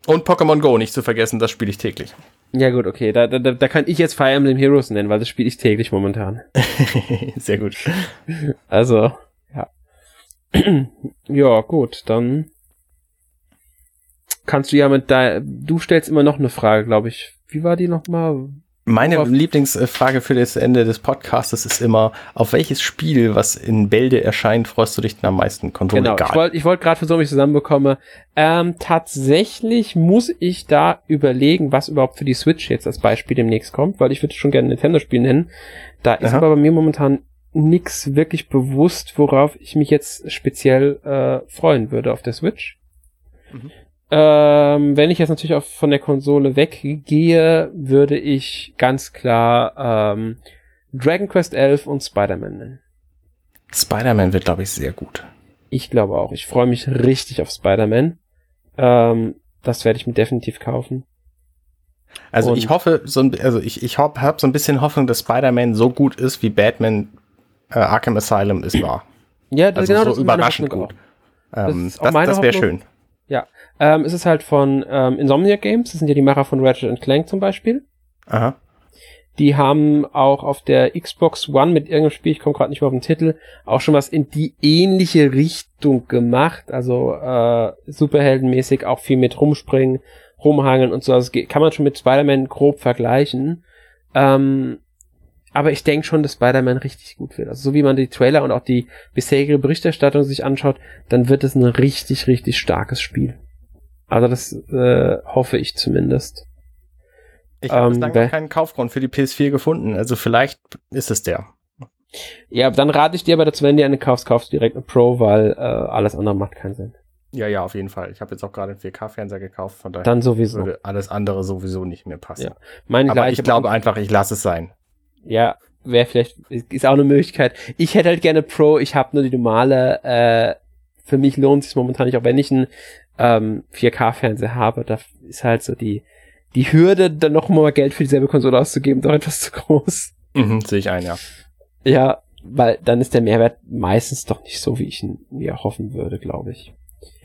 Und Pokémon Go nicht zu vergessen, das spiele ich täglich. Ja gut, okay, da, da, da kann ich jetzt Fire Emblem Heroes nennen, weil das spiele ich täglich momentan. Sehr gut. Also, ja. ja, gut, dann kannst du ja mit da, du stellst immer noch eine Frage, glaube ich. Wie war die nochmal? Meine Lieblingsfrage für das Ende des Podcasts ist immer, auf welches Spiel, was in Bälde erscheint, freust du dich denn am meisten? Konsole genau, ich wollte ich wollt gerade versuchen, wie ich zusammenbekomme. Ähm, tatsächlich muss ich da überlegen, was überhaupt für die Switch jetzt als Beispiel demnächst kommt, weil ich würde schon gerne ein Nintendo-Spiel nennen. Da ist Aha. aber bei mir momentan nix wirklich bewusst, worauf ich mich jetzt speziell äh, freuen würde auf der Switch. Mhm. Ähm, wenn ich jetzt natürlich auch von der Konsole weggehe, würde ich ganz klar ähm, Dragon Quest 11 und Spider-Man nennen. Spider-Man wird, glaube ich, sehr gut. Ich glaube auch. Ich freue mich richtig auf Spider-Man. Ähm, das werde ich mir definitiv kaufen. Also und ich hoffe, so ein, also ich, ich habe hab so ein bisschen Hoffnung, dass Spider-Man so gut ist, wie Batman äh, Arkham Asylum ist war. Ja, das, also genau, so das überraschend gut. Ähm, das, das, das wäre schön. Ja, ähm, es ist halt von ähm, Insomniac Games, das sind ja die Macher von Ratchet Clank zum Beispiel. Aha. Die haben auch auf der Xbox One mit irgendeinem Spiel, ich komme gerade nicht mehr auf den Titel, auch schon was in die ähnliche Richtung gemacht. Also äh, superheldenmäßig auch viel mit rumspringen, rumhangeln und so. Also kann man schon mit Spider-Man grob vergleichen. Ähm, aber ich denke schon, dass Spider-Man richtig gut wird. Also so wie man die Trailer und auch die bisherige Berichterstattung sich anschaut, dann wird es ein richtig, richtig starkes Spiel. Also das äh, hoffe ich zumindest. Ich habe ähm, bislang noch keinen Kaufgrund für die PS4 gefunden, also vielleicht ist es der. Ja, dann rate ich dir aber dazu, wenn du eine kaufst, kaufst du direkt eine Pro, weil äh, alles andere macht keinen Sinn. Ja, ja, auf jeden Fall. Ich habe jetzt auch gerade einen 4K-Fernseher gekauft, von daher dann sowieso. würde alles andere sowieso nicht mehr passen. Ja. Mein aber ich glaube einfach, ich lasse es sein. Ja, wäre vielleicht, ist auch eine Möglichkeit. Ich hätte halt gerne Pro, ich habe nur die normale, äh, für mich lohnt es sich momentan nicht, auch wenn ich einen ähm, 4K-Fernseher habe, da ist halt so die, die Hürde, dann noch mal Geld für dieselbe Konsole auszugeben, doch etwas zu groß. Mhm, sehe ich ein, ja. Ja, weil dann ist der Mehrwert meistens doch nicht so, wie ich ihn mir hoffen würde, glaube ich.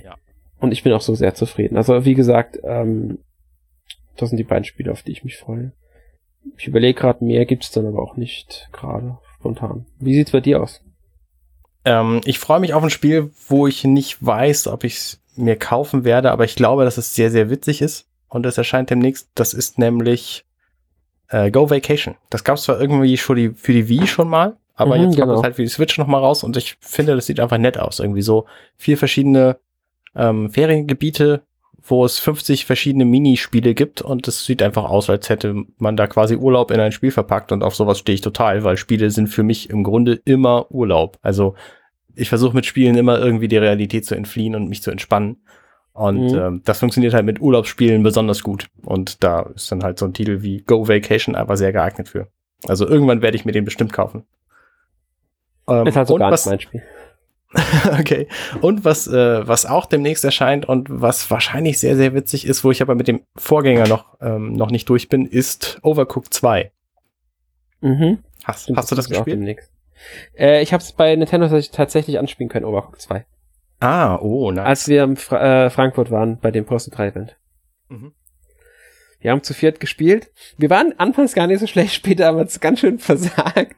Ja. Und ich bin auch so sehr zufrieden. Also wie gesagt, ähm, das sind die beiden Spiele, auf die ich mich freue. Ich überlege gerade, mehr gibt's dann aber auch nicht gerade spontan. Wie sieht's bei dir aus? Ähm, ich freue mich auf ein Spiel, wo ich nicht weiß, ob ich es mir kaufen werde, aber ich glaube, dass es sehr, sehr witzig ist. Und es erscheint demnächst. Das ist nämlich äh, Go Vacation. Das gab es zwar irgendwie schon die, für die Wii schon mal, aber mhm, jetzt kommt es halt für die Switch noch mal raus und ich finde, das sieht einfach nett aus. Irgendwie so vier verschiedene ähm, Feriengebiete, wo es 50 verschiedene Minispiele gibt und es sieht einfach aus, als hätte man da quasi Urlaub in ein Spiel verpackt und auf sowas stehe ich total, weil Spiele sind für mich im Grunde immer Urlaub. Also ich versuche mit Spielen immer irgendwie die Realität zu entfliehen und mich zu entspannen. Und mhm. ähm, das funktioniert halt mit Urlaubsspielen besonders gut. Und da ist dann halt so ein Titel wie Go Vacation einfach sehr geeignet für. Also irgendwann werde ich mir den bestimmt kaufen. Ähm, ist halt so gar was, nicht mein Spiel. okay. Und was, äh, was auch demnächst erscheint und was wahrscheinlich sehr, sehr witzig ist, wo ich aber mit dem Vorgänger noch, ähm, noch nicht durch bin, ist Overcooked 2. Mhm. Hast, hast du das gespielt? Äh, ich habe es bei Nintendo tatsächlich anspielen können, Overcooked 2. Ah, oh, nice. Als wir in Fra äh, Frankfurt waren, bei dem Post 3 Event. Mhm. Wir haben zu viert gespielt. Wir waren anfangs gar nicht so schlecht, später aber ganz schön versagt.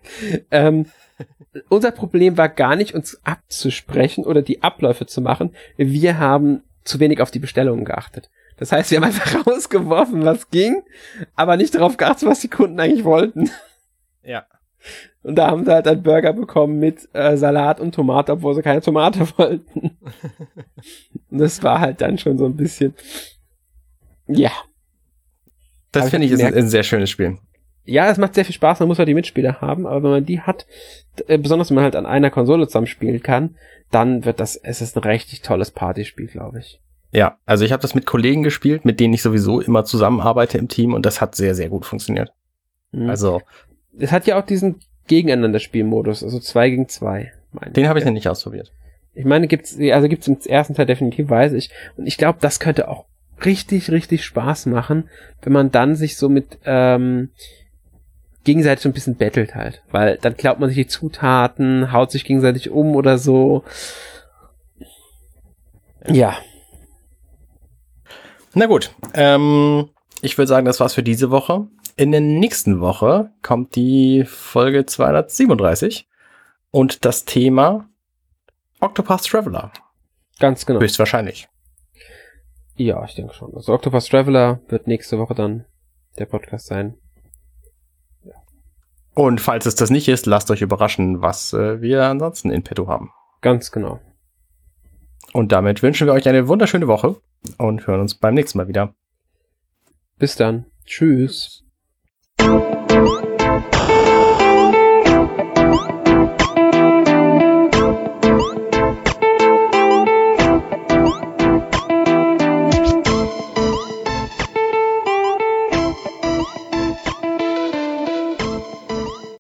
Ähm, unser Problem war gar nicht, uns abzusprechen oder die Abläufe zu machen. Wir haben zu wenig auf die Bestellungen geachtet. Das heißt, wir haben einfach rausgeworfen, was ging, aber nicht darauf geachtet, was die Kunden eigentlich wollten. Ja. Und da haben sie halt einen Burger bekommen mit äh, Salat und Tomate, obwohl sie keine Tomate wollten. und das war halt dann schon so ein bisschen, ja. Das finde ich ist ein, sehr schönes Spiel. Ja, es macht sehr viel Spaß, man muss halt die Mitspieler haben, aber wenn man die hat, äh, besonders wenn man halt an einer Konsole zusammenspielen kann, dann wird das, es ist ein richtig tolles Partyspiel, glaube ich. Ja, also ich habe das mit Kollegen gespielt, mit denen ich sowieso immer zusammenarbeite im Team und das hat sehr, sehr gut funktioniert. Mhm. Also. Es hat ja auch diesen gegeneinander Spielmodus, also zwei gegen zwei. Den habe ich ja nicht ausprobiert. Ich meine, gibt's, also gibt's im ersten Teil definitiv, weiß ich. Und ich glaube, das könnte auch richtig, richtig Spaß machen, wenn man dann sich so mit ähm, gegenseitig so ein bisschen bettelt halt. Weil dann klaut man sich die Zutaten, haut sich gegenseitig um oder so. Ja. Na gut. Ähm, ich würde sagen, das war's für diese Woche. In der nächsten Woche kommt die Folge 237 und das Thema Octopath Traveler. Ganz genau. Höchstwahrscheinlich. Ja, ich denke schon. Also Octopath Traveler wird nächste Woche dann der Podcast sein. Ja. Und falls es das nicht ist, lasst euch überraschen, was äh, wir ansonsten in petto haben. Ganz genau. Und damit wünschen wir euch eine wunderschöne Woche und hören uns beim nächsten Mal wieder. Bis dann. Tschüss. Thank you.